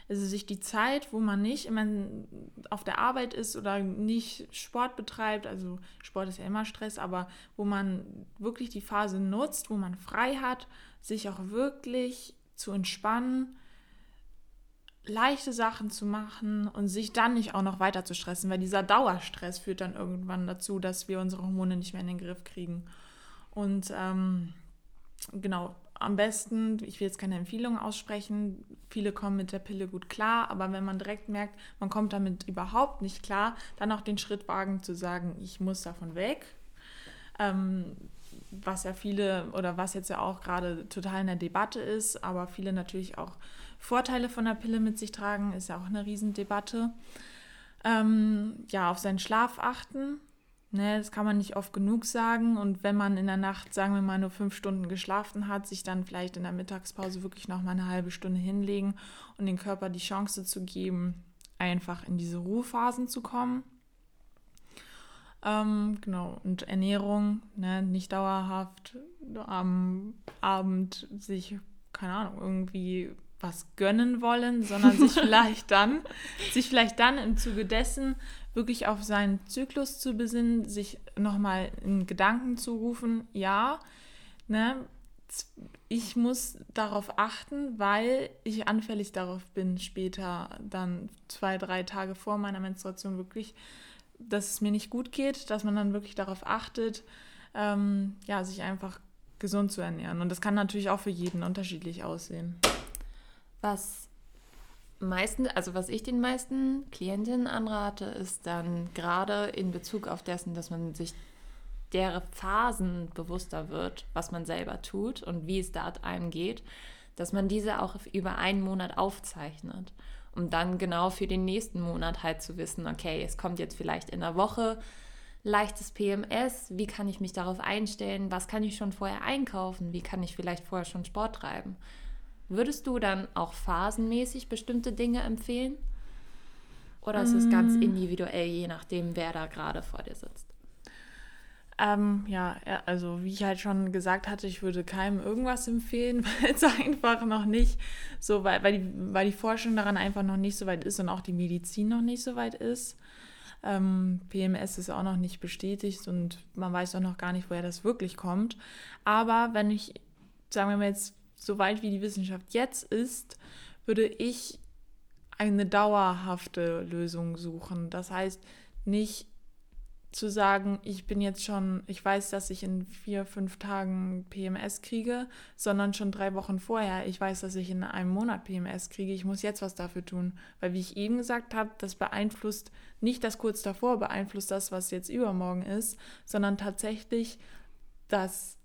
Also sich die Zeit, wo man nicht immer auf der Arbeit ist oder nicht Sport betreibt, also Sport ist ja immer Stress, aber wo man wirklich die Phase nutzt, wo man frei hat, sich auch wirklich zu entspannen, leichte Sachen zu machen und sich dann nicht auch noch weiter zu stressen, weil dieser Dauerstress führt dann irgendwann dazu, dass wir unsere Hormone nicht mehr in den Griff kriegen. Und ähm, genau, am besten, ich will jetzt keine Empfehlung aussprechen, viele kommen mit der Pille gut klar, aber wenn man direkt merkt, man kommt damit überhaupt nicht klar, dann auch den Schritt wagen zu sagen, ich muss davon weg. Ähm, was ja viele oder was jetzt ja auch gerade total in der Debatte ist, aber viele natürlich auch Vorteile von der Pille mit sich tragen, ist ja auch eine Riesendebatte. Ähm, ja, auf seinen Schlaf achten, Ne, das kann man nicht oft genug sagen. Und wenn man in der Nacht, sagen wir mal, nur fünf Stunden geschlafen hat, sich dann vielleicht in der Mittagspause wirklich noch mal eine halbe Stunde hinlegen und den Körper die Chance zu geben, einfach in diese Ruhephasen zu kommen. Ähm, genau, und Ernährung, ne, nicht dauerhaft am Abend sich, keine Ahnung, irgendwie was gönnen wollen, sondern sich vielleicht dann, sich vielleicht dann im Zuge dessen wirklich auf seinen Zyklus zu besinnen, sich nochmal in Gedanken zu rufen, ja, ne, ich muss darauf achten, weil ich anfällig darauf bin, später dann zwei, drei Tage vor meiner Menstruation wirklich, dass es mir nicht gut geht, dass man dann wirklich darauf achtet, ähm, ja, sich einfach gesund zu ernähren. Und das kann natürlich auch für jeden unterschiedlich aussehen. Was meisten, also was ich den meisten Klientinnen anrate, ist dann gerade in Bezug auf dessen, dass man sich der Phasen bewusster wird, was man selber tut und wie es da einem geht, dass man diese auch über einen Monat aufzeichnet, um dann genau für den nächsten Monat halt zu wissen, okay, es kommt jetzt vielleicht in der Woche leichtes PMS, wie kann ich mich darauf einstellen, was kann ich schon vorher einkaufen, wie kann ich vielleicht vorher schon Sport treiben. Würdest du dann auch phasenmäßig bestimmte Dinge empfehlen? Oder ist es ganz mm. individuell, je nachdem, wer da gerade vor dir sitzt? Ähm, ja, also wie ich halt schon gesagt hatte, ich würde keinem irgendwas empfehlen, weil es einfach noch nicht so weit, weil die, weil die Forschung daran einfach noch nicht so weit ist und auch die Medizin noch nicht so weit ist. Ähm, PMS ist auch noch nicht bestätigt und man weiß auch noch gar nicht, woher das wirklich kommt. Aber wenn ich, sagen wir mal jetzt, so weit wie die Wissenschaft jetzt ist, würde ich eine dauerhafte Lösung suchen. Das heißt, nicht zu sagen, ich bin jetzt schon, ich weiß, dass ich in vier, fünf Tagen PMS kriege, sondern schon drei Wochen vorher, ich weiß, dass ich in einem Monat PMS kriege, ich muss jetzt was dafür tun. Weil, wie ich eben gesagt habe, das beeinflusst nicht das kurz davor, beeinflusst das, was jetzt übermorgen ist, sondern tatsächlich das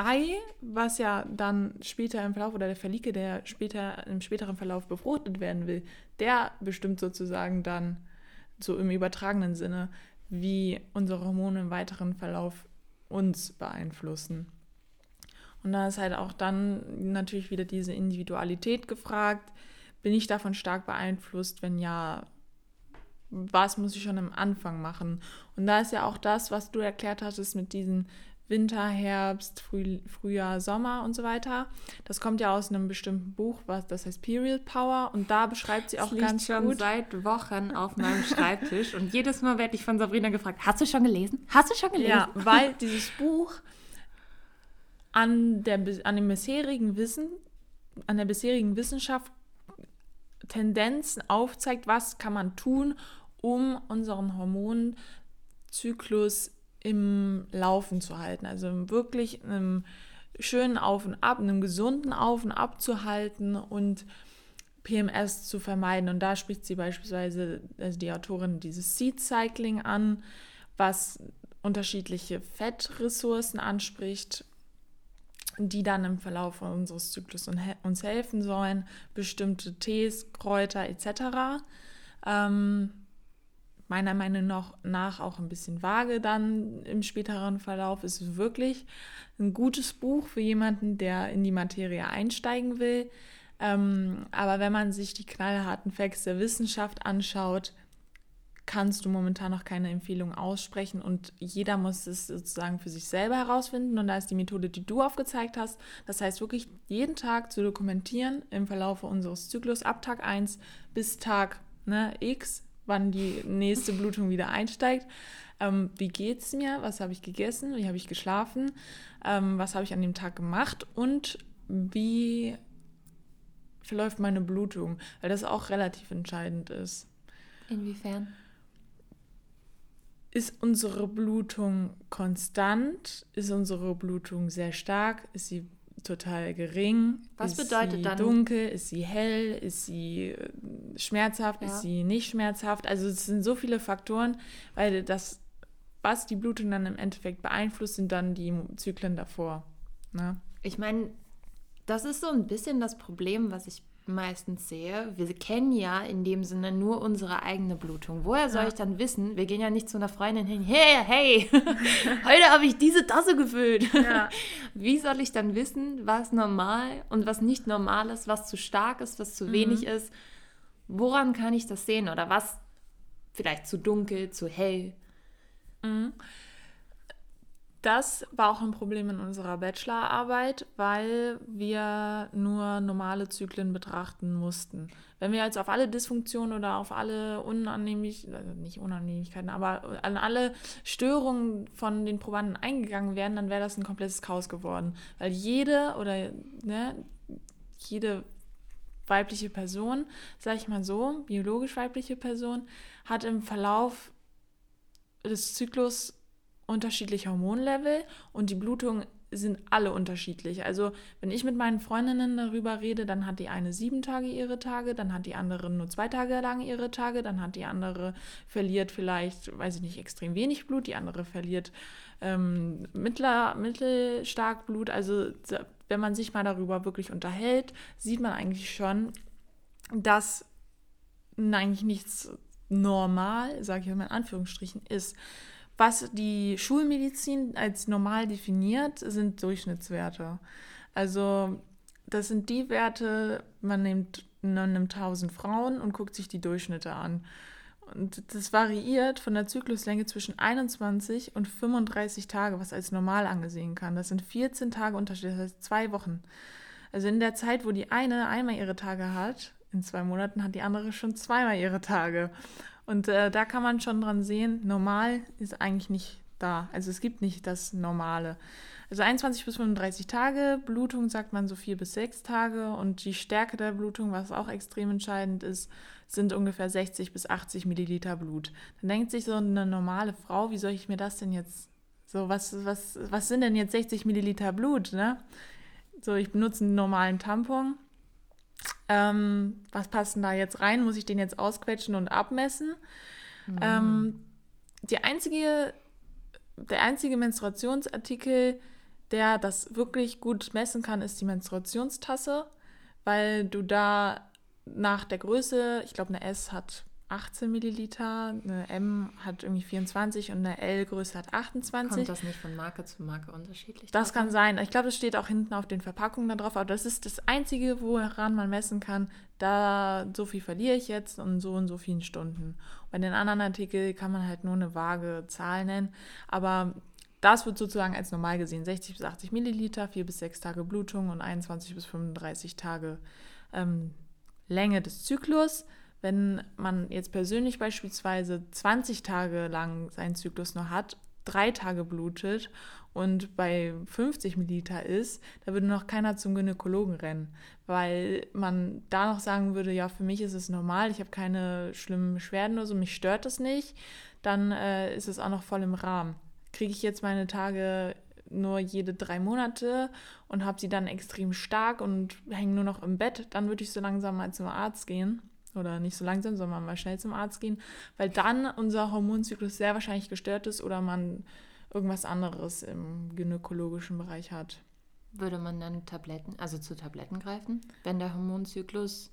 Ei, was ja dann später im Verlauf, oder der Verlieke, der später im späteren Verlauf befruchtet werden will, der bestimmt sozusagen dann so im übertragenen Sinne, wie unsere Hormone im weiteren Verlauf uns beeinflussen. Und da ist halt auch dann natürlich wieder diese Individualität gefragt. Bin ich davon stark beeinflusst? Wenn ja, was muss ich schon am Anfang machen? Und da ist ja auch das, was du erklärt hattest mit diesen Winter, Herbst, Früh, Frühjahr, Sommer und so weiter. Das kommt ja aus einem bestimmten Buch, was das heißt Period Power und da beschreibt sie auch das ganz schon gut. seit Wochen auf meinem Schreibtisch und jedes Mal werde ich von Sabrina gefragt: Hast du schon gelesen? Hast du schon gelesen? Ja, weil dieses Buch an der an dem bisherigen Wissen, an der bisherigen Wissenschaft Tendenzen aufzeigt, was kann man tun, um unseren Hormonzyklus im Laufen zu halten. Also wirklich einem schönen Auf und Ab, einem gesunden Auf und Ab zu halten und PMS zu vermeiden. Und da spricht sie beispielsweise, also die Autorin, dieses Seed Cycling an, was unterschiedliche Fettressourcen anspricht, die dann im Verlauf unseres Zyklus uns helfen sollen, bestimmte Tees, Kräuter etc. Ähm, meiner Meinung nach auch ein bisschen vage dann im späteren Verlauf. ist wirklich ein gutes Buch für jemanden, der in die Materie einsteigen will. Ähm, aber wenn man sich die knallharten Facts der Wissenschaft anschaut, kannst du momentan noch keine Empfehlung aussprechen und jeder muss es sozusagen für sich selber herausfinden. Und da ist die Methode, die du aufgezeigt hast. Das heißt wirklich jeden Tag zu dokumentieren im Verlauf unseres Zyklus ab Tag 1 bis Tag ne, X wann die nächste Blutung wieder einsteigt. Ähm, wie geht es mir? Was habe ich gegessen? Wie habe ich geschlafen? Ähm, was habe ich an dem Tag gemacht? Und wie verläuft meine Blutung? Weil das auch relativ entscheidend ist. Inwiefern? Ist unsere Blutung konstant? Ist unsere Blutung sehr stark? Ist sie total gering? Was ist bedeutet sie dann? dunkel? Ist sie hell? Ist sie äh, schmerzhaft? Ja. Ist sie nicht schmerzhaft? Also es sind so viele Faktoren, weil das, was die Blutung dann im Endeffekt beeinflusst, sind dann die Zyklen davor. Ne? Ich meine, das ist so ein bisschen das Problem, was ich meistens sehe, wir kennen ja in dem Sinne nur unsere eigene Blutung. Woher soll ja. ich dann wissen? Wir gehen ja nicht zu einer Freundin hin, hey, hey, heute habe ich diese Tasse gefüllt. Ja. Wie soll ich dann wissen, was normal und was nicht normal ist, was zu stark ist, was zu mhm. wenig ist? Woran kann ich das sehen oder was vielleicht zu dunkel, zu hell? Mhm. Das war auch ein Problem in unserer Bachelorarbeit, weil wir nur normale Zyklen betrachten mussten. Wenn wir jetzt auf alle Dysfunktionen oder auf alle Unannehmlichkeiten, also nicht Unannehmlichkeiten, aber an alle Störungen von den Probanden eingegangen wären, dann wäre das ein komplettes Chaos geworden. Weil jede oder ne, jede weibliche Person, sag ich mal so, biologisch weibliche Person, hat im Verlauf des Zyklus unterschiedliche Hormonlevel und die Blutungen sind alle unterschiedlich. Also wenn ich mit meinen Freundinnen darüber rede, dann hat die eine sieben Tage ihre Tage, dann hat die andere nur zwei Tage lang ihre Tage, dann hat die andere verliert vielleicht, weiß ich nicht, extrem wenig Blut, die andere verliert ähm, mittler, mittelstark Blut. Also wenn man sich mal darüber wirklich unterhält, sieht man eigentlich schon, dass eigentlich nichts normal, sage ich mal in Anführungsstrichen, ist. Was die Schulmedizin als normal definiert, sind Durchschnittswerte. Also das sind die Werte, man nimmt, man nimmt 1000 Frauen und guckt sich die Durchschnitte an. Und das variiert von der Zykluslänge zwischen 21 und 35 Tage, was als normal angesehen kann. Das sind 14 Tage Unterschied, das heißt zwei Wochen. Also in der Zeit, wo die eine einmal ihre Tage hat, in zwei Monaten hat die andere schon zweimal ihre Tage. Und äh, da kann man schon dran sehen, normal ist eigentlich nicht da. Also es gibt nicht das Normale. Also 21 bis 35 Tage, Blutung sagt man so vier bis sechs Tage und die Stärke der Blutung, was auch extrem entscheidend ist, sind ungefähr 60 bis 80 Milliliter Blut. Dann denkt sich so eine normale Frau, wie soll ich mir das denn jetzt, so was, was, was sind denn jetzt 60 Milliliter Blut, ne? So, ich benutze einen normalen Tampon, ähm, was passt denn da jetzt rein? Muss ich den jetzt ausquetschen und abmessen? Mhm. Ähm, die einzige, der einzige Menstruationsartikel, der das wirklich gut messen kann, ist die Menstruationstasse, weil du da nach der Größe, ich glaube, eine S hat 18 Milliliter, eine M hat irgendwie 24 und eine L-Größe hat 28. Kommt das nicht von Marke zu Marke unterschiedlich? Das kann sein. Ich glaube, das steht auch hinten auf den Verpackungen da drauf, aber das ist das Einzige, woran man messen kann, da so viel verliere ich jetzt und so und so vielen Stunden. Bei den anderen Artikeln kann man halt nur eine vage Zahl nennen, aber das wird sozusagen als normal gesehen. 60 bis 80 Milliliter, 4 bis 6 Tage Blutung und 21 bis 35 Tage ähm, Länge des Zyklus. Wenn man jetzt persönlich beispielsweise 20 Tage lang seinen Zyklus nur hat, drei Tage blutet und bei 50 Milliliter ist, da würde noch keiner zum Gynäkologen rennen, weil man da noch sagen würde, ja, für mich ist es normal, ich habe keine schlimmen Beschwerden oder so, mich stört es nicht, dann äh, ist es auch noch voll im Rahmen. Kriege ich jetzt meine Tage nur jede drei Monate und habe sie dann extrem stark und hänge nur noch im Bett, dann würde ich so langsam mal zum Arzt gehen oder nicht so langsam, sondern mal schnell zum Arzt gehen, weil dann unser Hormonzyklus sehr wahrscheinlich gestört ist oder man irgendwas anderes im gynäkologischen Bereich hat. Würde man dann Tabletten, also zu Tabletten greifen, wenn der Hormonzyklus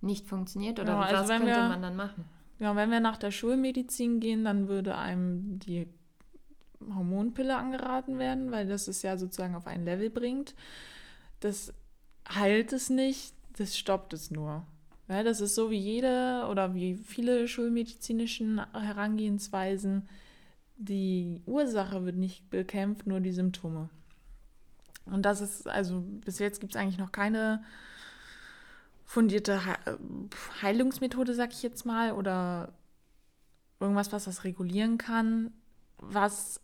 nicht funktioniert oder ja, also was könnte wir, man dann machen? Ja, wenn wir nach der Schulmedizin gehen, dann würde einem die Hormonpille angeraten werden, weil das es ja sozusagen auf ein Level bringt. Das heilt es nicht, das stoppt es nur. Ja, das ist so wie jede oder wie viele schulmedizinischen Herangehensweisen. Die Ursache wird nicht bekämpft, nur die Symptome. Und das ist, also bis jetzt gibt es eigentlich noch keine fundierte Heilungsmethode, sag ich jetzt mal, oder irgendwas, was das regulieren kann. Was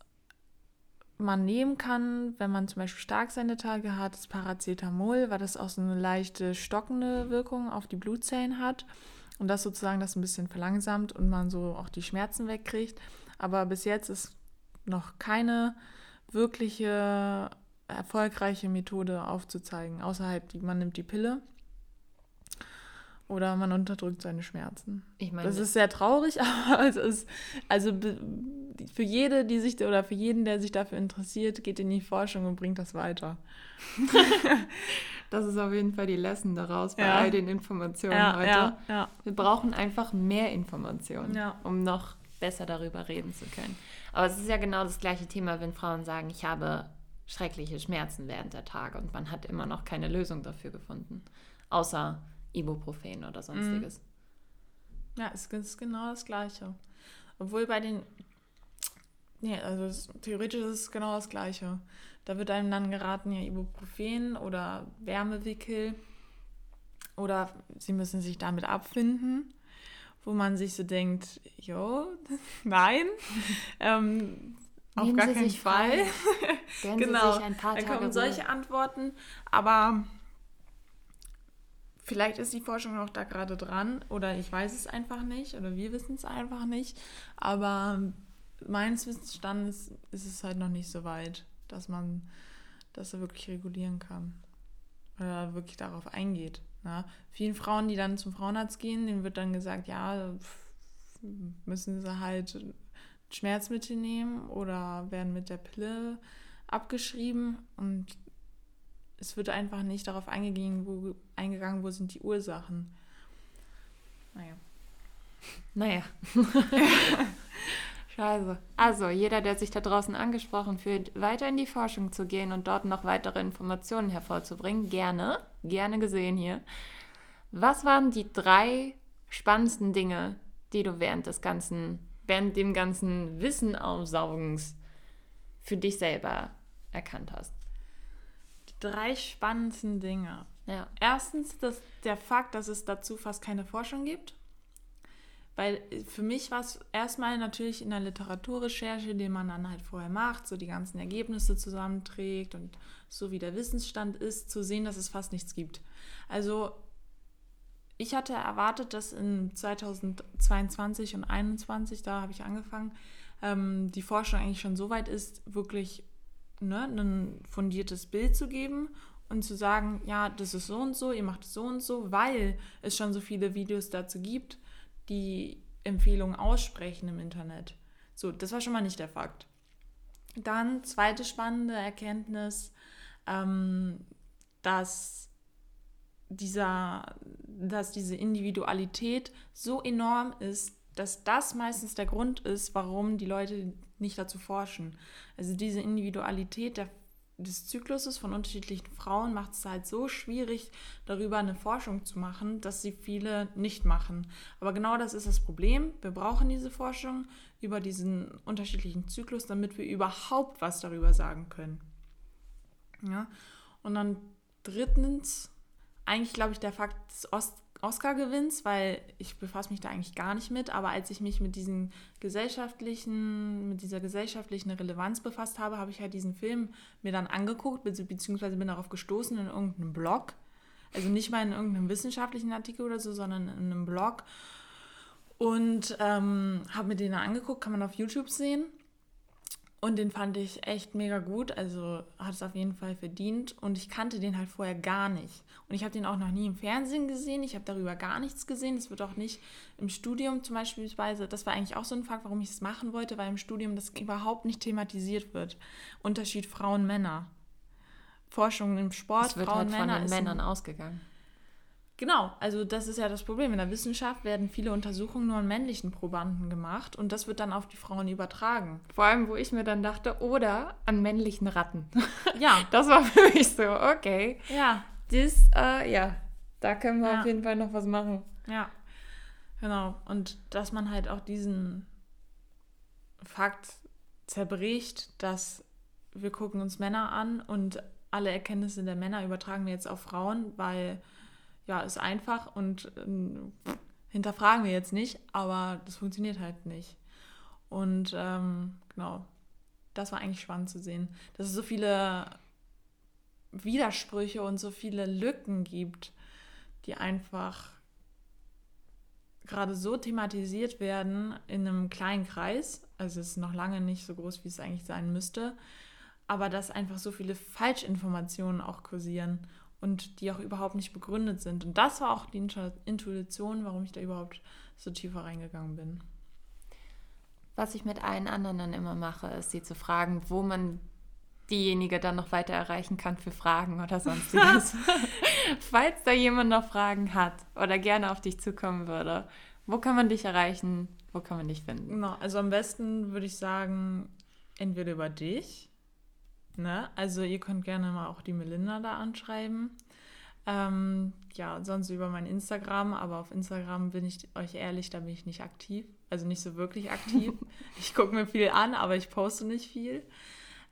man nehmen kann, wenn man zum Beispiel stark seine Tage hat, ist Paracetamol, weil das auch so eine leichte stockende Wirkung auf die Blutzellen hat und das sozusagen das ein bisschen verlangsamt und man so auch die Schmerzen wegkriegt. Aber bis jetzt ist noch keine wirkliche erfolgreiche Methode aufzuzeigen, außer halt, man nimmt die Pille oder man unterdrückt seine Schmerzen. Ich meine, das ist sehr traurig, aber es ist also für jede, die sich oder für jeden, der sich dafür interessiert, geht in die Forschung und bringt das weiter. das ist auf jeden Fall die Lesson daraus bei ja. all den Informationen ja, heute. Ja, Wir brauchen einfach mehr Informationen, um noch besser darüber reden zu können. Aber es ist ja genau das gleiche Thema, wenn Frauen sagen, ich habe schreckliche Schmerzen während der Tage und man hat immer noch keine Lösung dafür gefunden, außer Ibuprofen oder sonstiges. Ja, es ist genau das Gleiche. Obwohl bei den Nee, also das, theoretisch ist es genau das Gleiche. Da wird einem dann geraten, ja, Ibuprofen oder Wärmewickel oder sie müssen sich damit abfinden, wo man sich so denkt, jo, nein, ähm, auf gar keinen Fall. genau, dann kommen solche Antworten, aber vielleicht ist die Forschung auch da gerade dran oder ich weiß es einfach nicht oder wir wissen es einfach nicht, aber meines Wissensstandes ist es halt noch nicht so weit, dass man das wirklich regulieren kann oder wirklich darauf eingeht. Ja, vielen Frauen, die dann zum Frauenarzt gehen, denen wird dann gesagt, ja, müssen sie halt Schmerzmittel nehmen oder werden mit der Pille abgeschrieben und es wird einfach nicht darauf eingegangen, wo, eingegangen, wo sind die Ursachen. Naja. Naja. Scheiße. Also, jeder, der sich da draußen angesprochen fühlt, weiter in die Forschung zu gehen und dort noch weitere Informationen hervorzubringen, gerne, gerne gesehen hier. Was waren die drei spannendsten Dinge, die du während des ganzen, während dem ganzen Wissenaussaugens für dich selber erkannt hast? Drei spannendsten Dinge. Ja. Erstens das, der Fakt, dass es dazu fast keine Forschung gibt. Weil für mich war es erstmal natürlich in der Literaturrecherche, die man dann halt vorher macht, so die ganzen Ergebnisse zusammenträgt und so wie der Wissensstand ist, zu sehen, dass es fast nichts gibt. Also ich hatte erwartet, dass in 2022 und 2021, da habe ich angefangen, ähm, die Forschung eigentlich schon so weit ist, wirklich ne, ein fundiertes Bild zu geben und zu sagen, ja, das ist so und so, ihr macht es so und so, weil es schon so viele Videos dazu gibt die Empfehlungen aussprechen im Internet. So, das war schon mal nicht der Fakt. Dann zweite spannende Erkenntnis, ähm, dass, dieser, dass diese Individualität so enorm ist, dass das meistens der Grund ist, warum die Leute nicht dazu forschen. Also diese Individualität der des Zykluses von unterschiedlichen Frauen macht es halt so schwierig, darüber eine Forschung zu machen, dass sie viele nicht machen. Aber genau das ist das Problem. Wir brauchen diese Forschung über diesen unterschiedlichen Zyklus, damit wir überhaupt was darüber sagen können. Ja? Und dann drittens, eigentlich glaube ich, der Fakt des Ost Oscar-Gewinns, weil ich befasse mich da eigentlich gar nicht mit, aber als ich mich mit diesen gesellschaftlichen, mit dieser gesellschaftlichen Relevanz befasst habe, habe ich halt diesen Film mir dann angeguckt, beziehungsweise bin darauf gestoßen in irgendeinem Blog. Also nicht mal in irgendeinem wissenschaftlichen Artikel oder so, sondern in einem Blog. Und ähm, habe mir den angeguckt, kann man auf YouTube sehen. Und den fand ich echt mega gut, also hat es auf jeden Fall verdient. Und ich kannte den halt vorher gar nicht. Und ich habe den auch noch nie im Fernsehen gesehen. Ich habe darüber gar nichts gesehen. Das wird auch nicht im Studium zum Beispiel. Das war eigentlich auch so ein Fakt, warum ich es machen wollte, weil im Studium das überhaupt nicht thematisiert wird. Unterschied Frauen-Männer. Forschung im Sport, es wird Frauen, halt von Männer. den Männern ausgegangen. Genau, also das ist ja das Problem. In der Wissenschaft werden viele Untersuchungen nur an männlichen Probanden gemacht und das wird dann auf die Frauen übertragen. Vor allem, wo ich mir dann dachte, oder an männlichen Ratten. Ja. Das war für mich so, okay. Ja. Das, äh, ja, da können wir ja. auf jeden Fall noch was machen. Ja, genau. Und dass man halt auch diesen Fakt zerbricht, dass wir gucken uns Männer an und alle Erkenntnisse der Männer übertragen wir jetzt auf Frauen, weil ja, ist einfach und äh, hinterfragen wir jetzt nicht, aber das funktioniert halt nicht. Und ähm, genau, das war eigentlich spannend zu sehen, dass es so viele Widersprüche und so viele Lücken gibt, die einfach gerade so thematisiert werden in einem kleinen Kreis. Also es ist noch lange nicht so groß, wie es eigentlich sein müsste. Aber dass einfach so viele Falschinformationen auch kursieren und die auch überhaupt nicht begründet sind. Und das war auch die Intuition, warum ich da überhaupt so tiefer reingegangen bin. Was ich mit allen anderen dann immer mache, ist sie zu fragen, wo man diejenige dann noch weiter erreichen kann für Fragen oder sonstiges. Falls da jemand noch Fragen hat oder gerne auf dich zukommen würde, wo kann man dich erreichen? Wo kann man dich finden? Genau, also am besten würde ich sagen, entweder über dich Ne? Also ihr könnt gerne mal auch die Melinda da anschreiben. Ähm, ja, sonst über mein Instagram, aber auf Instagram bin ich euch ehrlich, da bin ich nicht aktiv. also nicht so wirklich aktiv. ich gucke mir viel an, aber ich poste nicht viel.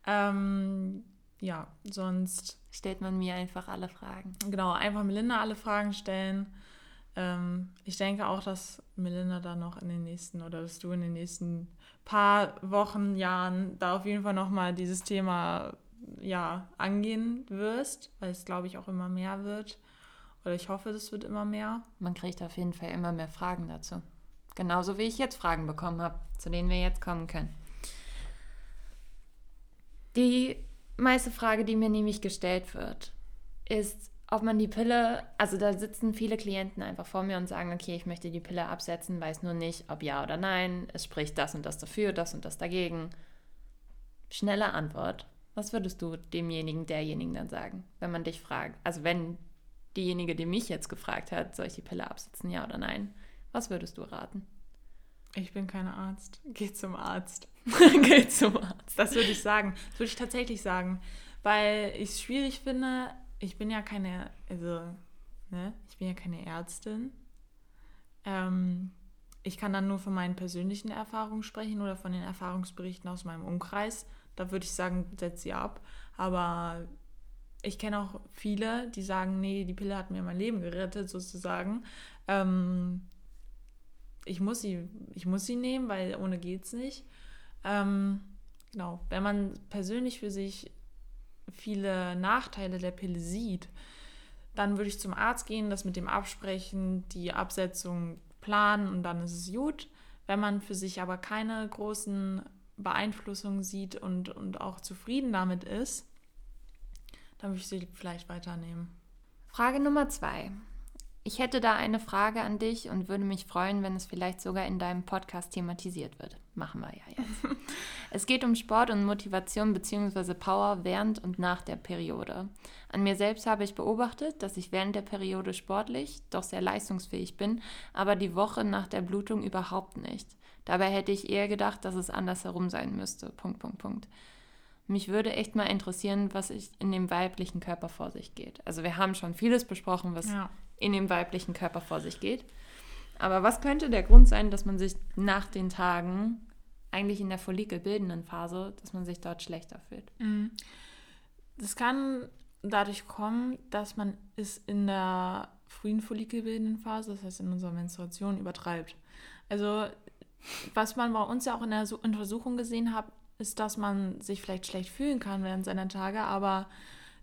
Ähm, ja, sonst. Stellt man mir einfach alle Fragen. Genau, einfach Melinda alle Fragen stellen. Ähm, ich denke auch, dass Melinda da noch in den nächsten oder dass du in den nächsten paar Wochen, Jahren da auf jeden Fall nochmal dieses Thema ja, angehen wirst, weil es, glaube ich, auch immer mehr wird. Oder ich hoffe, es wird immer mehr. Man kriegt auf jeden Fall immer mehr Fragen dazu. Genauso wie ich jetzt Fragen bekommen habe, zu denen wir jetzt kommen können. Die meiste Frage, die mir nämlich gestellt wird, ist, ob man die Pille, also da sitzen viele Klienten einfach vor mir und sagen, okay, ich möchte die Pille absetzen, weiß nur nicht, ob ja oder nein, es spricht das und das dafür, das und das dagegen. Schnelle Antwort. Was würdest du demjenigen, derjenigen dann sagen, wenn man dich fragt? Also wenn diejenige, die mich jetzt gefragt hat, soll ich die Pille absetzen, ja oder nein? Was würdest du raten? Ich bin kein Arzt. Geh zum Arzt. Geh zum Arzt. Das würde ich sagen. Das würde ich tatsächlich sagen. Weil ich es schwierig finde, ich bin ja keine, also, ne, ich bin ja keine Ärztin. Ähm, ich kann dann nur von meinen persönlichen Erfahrungen sprechen oder von den Erfahrungsberichten aus meinem Umkreis. Da würde ich sagen, setz sie ab. Aber ich kenne auch viele, die sagen, nee, die Pille hat mir mein Leben gerettet, sozusagen. Ähm, ich, muss sie, ich muss sie nehmen, weil ohne geht's nicht. Ähm, genau, wenn man persönlich für sich viele Nachteile der Pille sieht, dann würde ich zum Arzt gehen, das mit dem absprechen, die Absetzung planen und dann ist es gut. Wenn man für sich aber keine großen Beeinflussungen sieht und, und auch zufrieden damit ist, dann würde ich sie vielleicht weiternehmen. Frage Nummer zwei. Ich hätte da eine Frage an dich und würde mich freuen, wenn es vielleicht sogar in deinem Podcast thematisiert wird. Machen wir ja jetzt. es geht um Sport und Motivation bzw. Power während und nach der Periode. An mir selbst habe ich beobachtet, dass ich während der Periode sportlich, doch sehr leistungsfähig bin, aber die Woche nach der Blutung überhaupt nicht. Dabei hätte ich eher gedacht, dass es andersherum sein müsste. Punkt, Punkt, Punkt. Mich würde echt mal interessieren, was in dem weiblichen Körper vor sich geht. Also wir haben schon vieles besprochen, was ja. In dem weiblichen Körper vor sich geht. Aber was könnte der Grund sein, dass man sich nach den Tagen, eigentlich in der follikelbildenden Phase, dass man sich dort schlechter fühlt? Mhm. Das kann dadurch kommen, dass man es in der frühen follikelbildenden Phase, das heißt in unserer Menstruation, übertreibt. Also was man bei uns ja auch in der Untersuchung gesehen hat, ist, dass man sich vielleicht schlecht fühlen kann während seiner Tage, aber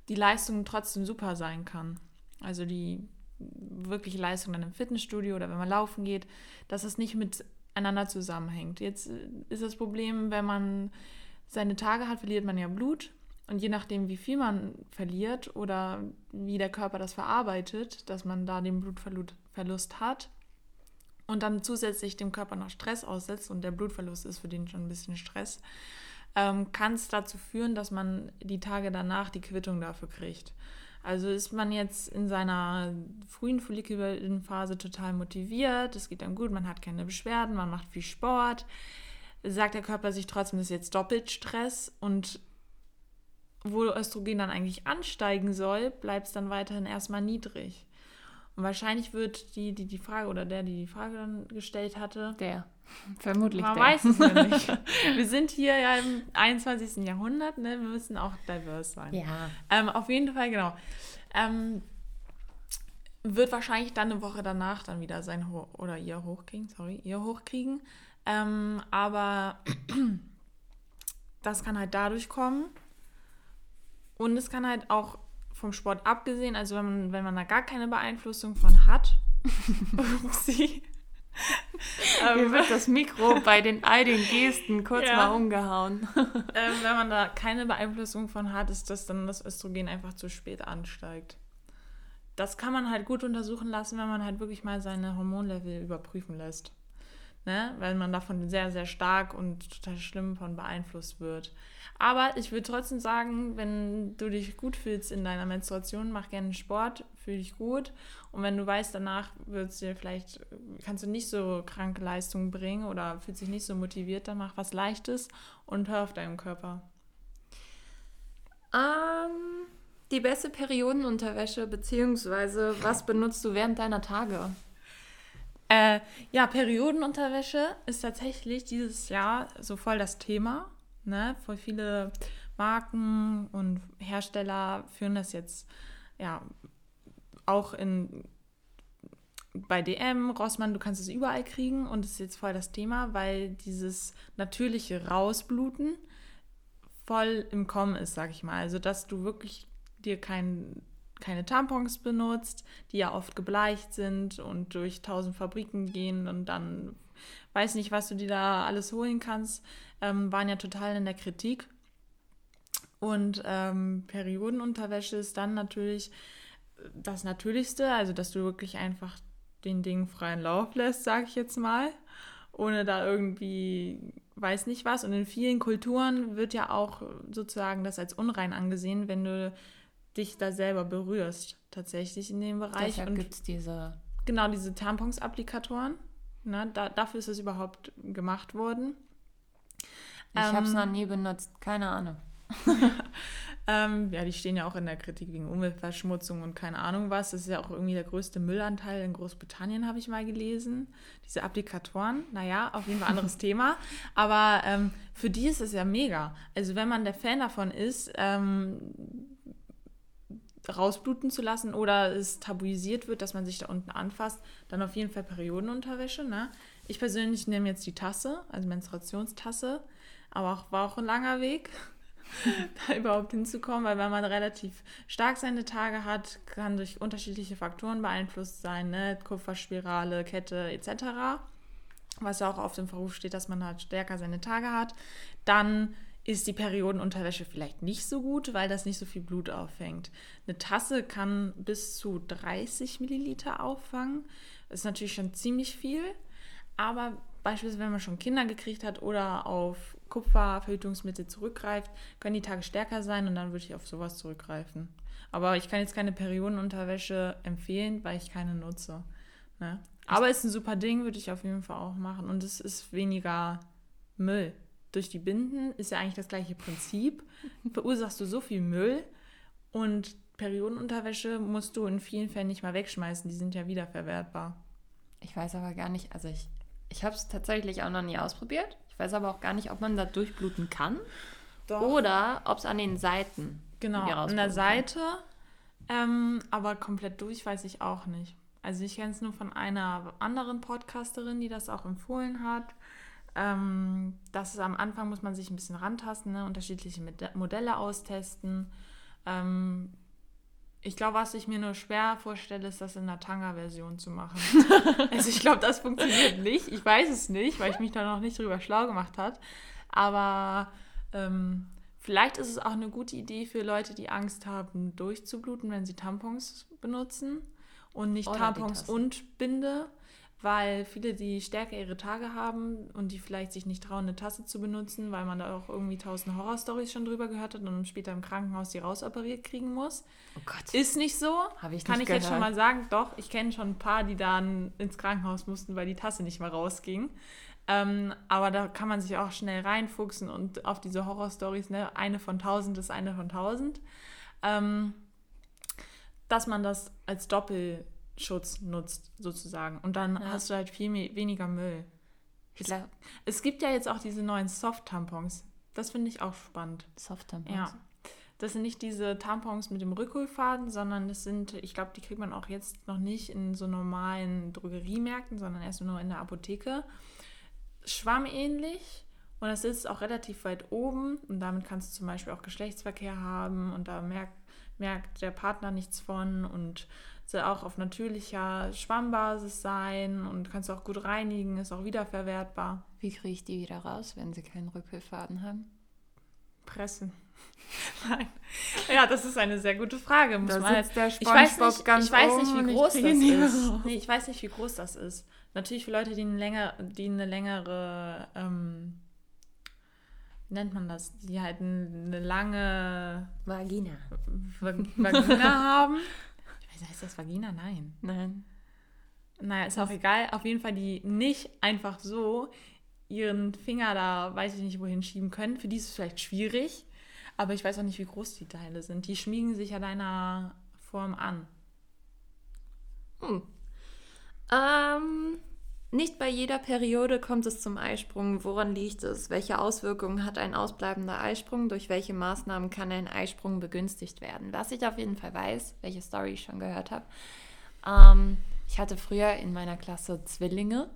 die Leistung trotzdem super sein kann. Also die wirkliche Leistung dann im Fitnessstudio oder wenn man laufen geht, dass es nicht miteinander zusammenhängt. Jetzt ist das Problem, wenn man seine Tage hat, verliert man ja Blut. Und je nachdem, wie viel man verliert oder wie der Körper das verarbeitet, dass man da den Blutverlust hat und dann zusätzlich dem Körper noch Stress aussetzt und der Blutverlust ist für den schon ein bisschen Stress, ähm, kann es dazu führen, dass man die Tage danach die Quittung dafür kriegt. Also ist man jetzt in seiner frühen Follikelphase total motiviert, es geht dann gut, man hat keine Beschwerden, man macht viel Sport, sagt der Körper sich trotzdem, das ist jetzt doppelt Stress und wo Östrogen dann eigentlich ansteigen soll, bleibt es dann weiterhin erstmal niedrig. Und wahrscheinlich wird die, die die Frage oder der, die die Frage dann gestellt hatte. Der. Vermutlich Man der. weiß es ja nicht. Wir sind hier ja im 21. Jahrhundert, ne? wir müssen auch divers sein. Ja. Ähm, auf jeden Fall, genau. Ähm, wird wahrscheinlich dann eine Woche danach dann wieder sein Ho oder ihr hochkriegen, sorry, ihr hochkriegen. Ähm, aber das kann halt dadurch kommen. Und es kann halt auch vom Sport abgesehen, also wenn man, wenn man da gar keine Beeinflussung von hat, sie. Hier wird das Mikro bei den all den Gesten kurz ja. mal umgehauen. ähm, wenn man da keine Beeinflussung von hat, ist das dann das Östrogen einfach zu spät ansteigt. Das kann man halt gut untersuchen lassen, wenn man halt wirklich mal seine Hormonlevel überprüfen lässt. Ne? Weil man davon sehr, sehr stark und total schlimm von beeinflusst wird. Aber ich würde trotzdem sagen, wenn du dich gut fühlst in deiner Menstruation, mach gerne Sport, fühl dich gut. Und wenn du weißt, danach wird's dir vielleicht, kannst du nicht so kranke Leistungen bringen oder fühlst dich nicht so motiviert, dann mach was Leichtes und hör auf deinem Körper. Ähm, die beste Periodenunterwäsche, beziehungsweise was benutzt du während deiner Tage? Äh, ja, Periodenunterwäsche ist tatsächlich dieses Jahr so voll das Thema. Ne? Voll viele Marken und Hersteller führen das jetzt ja auch in bei DM, Rossmann, du kannst es überall kriegen und es ist jetzt voll das Thema, weil dieses natürliche Rausbluten voll im Kommen ist, sag ich mal. Also, dass du wirklich dir kein, keine Tampons benutzt, die ja oft gebleicht sind und durch tausend Fabriken gehen und dann weiß nicht, was du dir da alles holen kannst, ähm, waren ja total in der Kritik. Und ähm, Periodenunterwäsche ist dann natürlich das Natürlichste, also dass du wirklich einfach den Ding freien Lauf lässt, sage ich jetzt mal, ohne da irgendwie weiß nicht was. Und in vielen Kulturen wird ja auch sozusagen das als unrein angesehen, wenn du dich da selber berührst, tatsächlich in dem Bereich. Deshalb gibt es diese. Genau, diese Tampons-Applikatoren. Ne, da, dafür ist es überhaupt gemacht worden. Ich ähm, habe es noch nie benutzt, keine Ahnung. ähm, ja, die stehen ja auch in der Kritik wegen Umweltverschmutzung und keine Ahnung was. Das ist ja auch irgendwie der größte Müllanteil in Großbritannien, habe ich mal gelesen. Diese Applikatoren, naja, auf jeden Fall anderes Thema. Aber ähm, für die ist es ja mega. Also wenn man der Fan davon ist, ähm, rausbluten zu lassen oder es tabuisiert wird, dass man sich da unten anfasst, dann auf jeden Fall Periodenunterwäsche. Ne? Ich persönlich nehme jetzt die Tasse, also Menstruationstasse, aber auch, war auch ein langer Weg. da überhaupt hinzukommen, weil wenn man relativ stark seine Tage hat, kann durch unterschiedliche Faktoren beeinflusst sein, ne? Kupferspirale, Kette etc., was ja auch auf dem Verruf steht, dass man halt stärker seine Tage hat, dann ist die Periodenunterwäsche vielleicht nicht so gut, weil das nicht so viel Blut auffängt. Eine Tasse kann bis zu 30 Milliliter auffangen. Das ist natürlich schon ziemlich viel, aber beispielsweise wenn man schon Kinder gekriegt hat oder auf Kupferverhütungsmittel zurückgreift, können die Tage stärker sein und dann würde ich auf sowas zurückgreifen. Aber ich kann jetzt keine Periodenunterwäsche empfehlen, weil ich keine nutze. Ne? Aber ist ein super Ding, würde ich auf jeden Fall auch machen. Und es ist weniger Müll. Durch die Binden ist ja eigentlich das gleiche Prinzip. Verursachst du so viel Müll und Periodenunterwäsche musst du in vielen Fällen nicht mal wegschmeißen. Die sind ja wiederverwertbar. Ich weiß aber gar nicht, also ich, ich habe es tatsächlich auch noch nie ausprobiert. Ich weiß aber auch gar nicht, ob man da durchbluten kann. Doch. Oder ob es an den Seiten. Genau, an der Seite. Ähm, aber komplett durch weiß ich auch nicht. Also ich kenne es nur von einer anderen Podcasterin, die das auch empfohlen hat. Ähm, das ist am Anfang muss man sich ein bisschen rantasten, ne? unterschiedliche Modelle austesten. Ähm, ich glaube, was ich mir nur schwer vorstelle, ist das in der Tanga-Version zu machen. also ich glaube, das funktioniert nicht. Ich weiß es nicht, weil ich mich da noch nicht drüber schlau gemacht habe. Aber ähm, vielleicht ist es auch eine gute Idee für Leute, die Angst haben, durchzubluten, wenn sie Tampons benutzen und nicht Oder Tampons und Binde weil viele, die stärker ihre Tage haben und die vielleicht sich nicht trauen, eine Tasse zu benutzen, weil man da auch irgendwie tausend Horrorstories schon drüber gehört hat und später im Krankenhaus die rausoperiert kriegen muss. Oh Gott. Ist nicht so. Habe ich Kann ich gehört. jetzt schon mal sagen. Doch, ich kenne schon ein paar, die dann ins Krankenhaus mussten, weil die Tasse nicht mehr rausging. Ähm, aber da kann man sich auch schnell reinfuchsen und auf diese Horrorstories, ne, eine von tausend ist eine von tausend. Ähm, dass man das als Doppel Schutz nutzt, sozusagen. Und dann ja. hast du halt viel weniger Müll. Es, es, gibt ja jetzt auch diese neuen Soft-Tampons. Das finde ich auch spannend. Soft-Tampons? Ja. Das sind nicht diese Tampons mit dem Rückholfaden, sondern das sind, ich glaube, die kriegt man auch jetzt noch nicht in so normalen Drogeriemärkten, sondern erst nur in der Apotheke. Schwammähnlich und das sitzt auch relativ weit oben und damit kannst du zum Beispiel auch Geschlechtsverkehr haben und da merkt, merkt der Partner nichts von und soll auch auf natürlicher Schwammbasis sein und kannst du auch gut reinigen, ist auch wiederverwertbar. Wie kriege ich die wieder raus, wenn sie keinen Rückfüllfaden haben? Pressen. Nein. Ja, das ist eine sehr gute Frage. Muss man jetzt der ich weiß nicht, ganz ich weiß nicht wie groß das ist. Nee, ich weiß nicht, wie groß das ist. Natürlich für Leute, die eine, länger, die eine längere, ähm, wie nennt man das? Die halt eine lange Vagina, Vagina haben. Heißt das Vagina? Nein. Nein. Naja, ist auch egal. Auf jeden Fall, die nicht einfach so ihren Finger da, weiß ich nicht, wohin schieben können. Für die ist es vielleicht schwierig. Aber ich weiß auch nicht, wie groß die Teile sind. Die schmiegen sich ja deiner Form an. Hm. Ähm, nicht bei jeder Periode kommt es zum Eisprung. Woran liegt es? Welche Auswirkungen hat ein ausbleibender Eisprung? Durch welche Maßnahmen kann ein Eisprung begünstigt werden? Was ich auf jeden Fall weiß, welche Story ich schon gehört habe. Ähm, ich hatte früher in meiner Klasse Zwillinge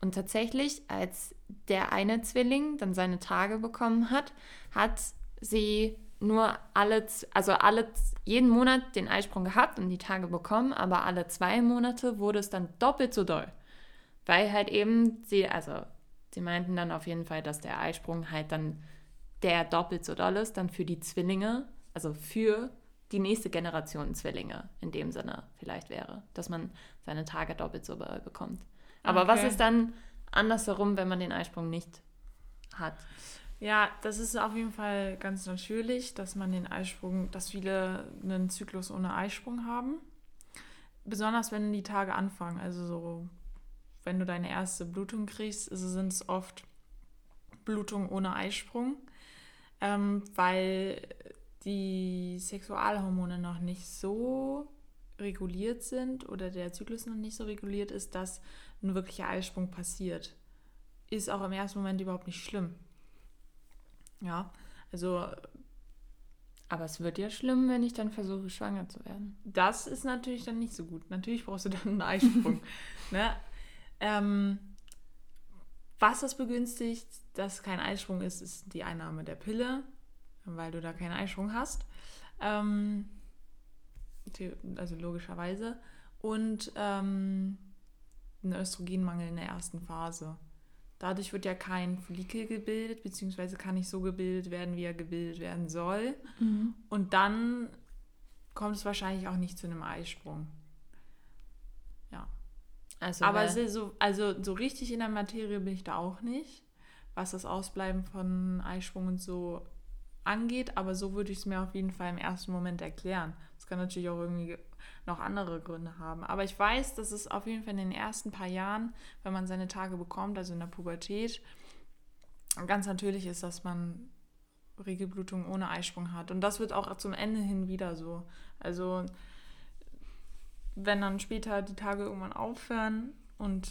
und tatsächlich, als der eine Zwilling dann seine Tage bekommen hat, hat sie nur alle, also alle, jeden Monat den Eisprung gehabt und die Tage bekommen, aber alle zwei Monate wurde es dann doppelt so doll. Weil halt eben sie, also sie meinten dann auf jeden Fall, dass der Eisprung halt dann der doppelt so doll ist, dann für die Zwillinge, also für die nächste Generation Zwillinge in dem Sinne vielleicht wäre, dass man seine Tage doppelt so bekommt. Aber okay. was ist dann andersherum, wenn man den Eisprung nicht hat? Ja, das ist auf jeden Fall ganz natürlich, dass man den Eisprung, dass viele einen Zyklus ohne Eisprung haben. Besonders wenn die Tage anfangen, also so wenn du deine erste Blutung kriegst, sind es oft Blutungen ohne Eisprung, ähm, weil die Sexualhormone noch nicht so reguliert sind oder der Zyklus noch nicht so reguliert ist, dass ein wirklicher Eisprung passiert. Ist auch im ersten Moment überhaupt nicht schlimm. Ja, also. Aber es wird ja schlimm, wenn ich dann versuche, schwanger zu werden. Das ist natürlich dann nicht so gut. Natürlich brauchst du dann einen Eisprung. ne? Ähm, was das begünstigt, dass kein Eisprung ist, ist die Einnahme der Pille, weil du da keinen Eisprung hast. Ähm, also logischerweise. Und ähm, ein Östrogenmangel in der ersten Phase. Dadurch wird ja kein Follikel gebildet, beziehungsweise kann nicht so gebildet werden, wie er gebildet werden soll. Mhm. Und dann kommt es wahrscheinlich auch nicht zu einem Eisprung. Also Aber so, also so richtig in der Materie bin ich da auch nicht, was das Ausbleiben von Eisprung und so angeht. Aber so würde ich es mir auf jeden Fall im ersten Moment erklären. Es kann natürlich auch irgendwie noch andere Gründe haben. Aber ich weiß, dass es auf jeden Fall in den ersten paar Jahren, wenn man seine Tage bekommt, also in der Pubertät, ganz natürlich ist, dass man Regelblutung ohne Eisprung hat. Und das wird auch zum Ende hin wieder so. Also wenn dann später die Tage irgendwann aufhören und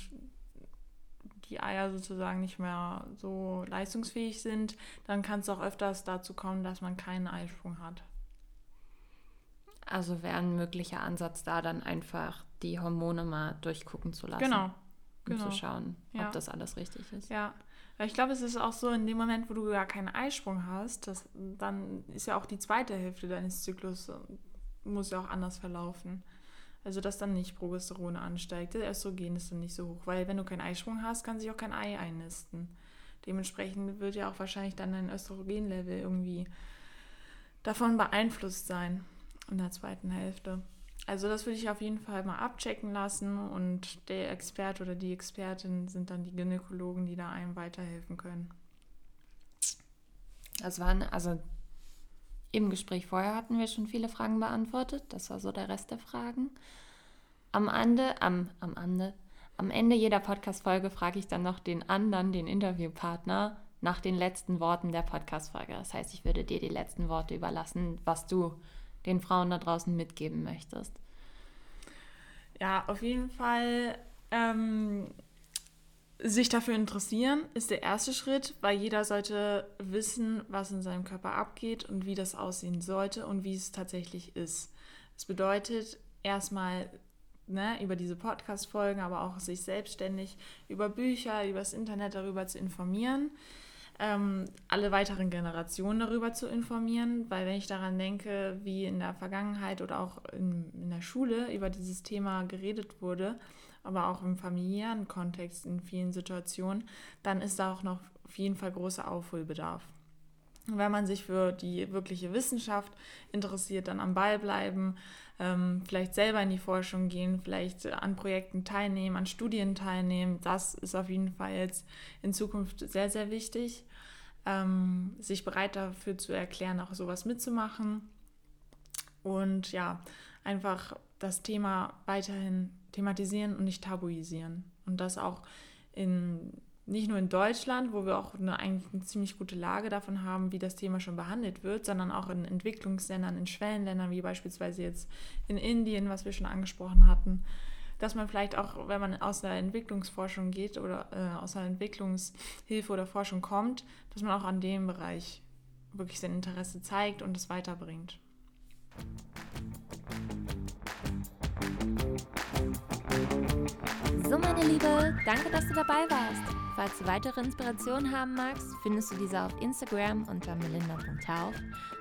die Eier sozusagen nicht mehr so leistungsfähig sind, dann kann es auch öfters dazu kommen, dass man keinen Eisprung hat. Also wäre ein möglicher Ansatz da, dann einfach die Hormone mal durchgucken zu lassen. Genau. Um genau. zu schauen, ja. ob das alles richtig ist. Ja. Ich glaube, es ist auch so, in dem Moment, wo du gar keinen Eisprung hast, das, dann ist ja auch die zweite Hälfte deines Zyklus, muss ja auch anders verlaufen. Also dass dann nicht Progesteron ansteigt. Der Östrogen ist dann nicht so hoch, weil wenn du keinen Eisprung hast, kann sich auch kein Ei einnisten. Dementsprechend wird ja auch wahrscheinlich dann dein Östrogenlevel irgendwie davon beeinflusst sein in der zweiten Hälfte. Also das würde ich auf jeden Fall mal abchecken lassen und der Experte oder die Expertin sind dann die Gynäkologen, die da einem weiterhelfen können. Das waren, also im Gespräch vorher hatten wir schon viele Fragen beantwortet. Das war so der Rest der Fragen. Am Ende, am, am Ende, am Ende jeder Podcast-Folge frage ich dann noch den anderen, den Interviewpartner, nach den letzten Worten der Podcast-Folge. Das heißt, ich würde dir die letzten Worte überlassen, was du den Frauen da draußen mitgeben möchtest. Ja, auf jeden Fall ähm, sich dafür interessieren ist der erste Schritt, weil jeder sollte wissen, was in seinem Körper abgeht und wie das aussehen sollte und wie es tatsächlich ist. Das bedeutet erstmal ne, über diese Podcast-Folgen, aber auch sich selbstständig über Bücher, über das Internet darüber zu informieren, ähm, alle weiteren Generationen darüber zu informieren, weil wenn ich daran denke, wie in der Vergangenheit oder auch in, in der Schule über dieses Thema geredet wurde, aber auch im familiären Kontext in vielen Situationen, dann ist da auch noch auf jeden Fall großer Aufholbedarf. wenn man sich für die wirkliche Wissenschaft interessiert, dann am Ball bleiben, ähm, vielleicht selber in die Forschung gehen, vielleicht an Projekten teilnehmen, an Studien teilnehmen. Das ist auf jeden Fall jetzt in Zukunft sehr, sehr wichtig. Ähm, sich bereit dafür zu erklären, auch sowas mitzumachen. Und ja, einfach das Thema weiterhin thematisieren und nicht tabuisieren. Und das auch in, nicht nur in Deutschland, wo wir auch eine, eigentlich eine ziemlich gute Lage davon haben, wie das Thema schon behandelt wird, sondern auch in Entwicklungsländern, in Schwellenländern, wie beispielsweise jetzt in Indien, was wir schon angesprochen hatten, dass man vielleicht auch, wenn man aus der Entwicklungsforschung geht oder äh, aus der Entwicklungshilfe oder Forschung kommt, dass man auch an dem Bereich wirklich sein Interesse zeigt und es weiterbringt. Liebe, danke, dass du dabei warst. Falls du weitere Inspirationen haben magst, findest du diese auf Instagram unter melinda.tauf.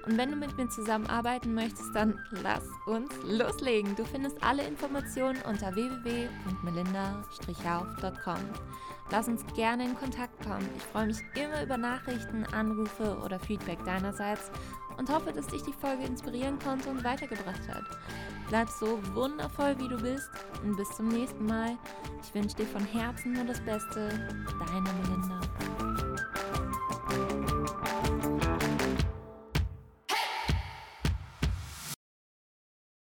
Und wenn du mit mir zusammenarbeiten möchtest, dann lass uns loslegen. Du findest alle Informationen unter www.melinda-hauf.com. Lass uns gerne in Kontakt kommen. Ich freue mich immer über Nachrichten, Anrufe oder Feedback deinerseits und hoffe, dass dich die Folge inspirieren konnte und weitergebracht hat. Bleib so wundervoll, wie du bist und bis zum nächsten Mal. Ich wünsche dir von Herzen nur das Beste. Deine Melinda.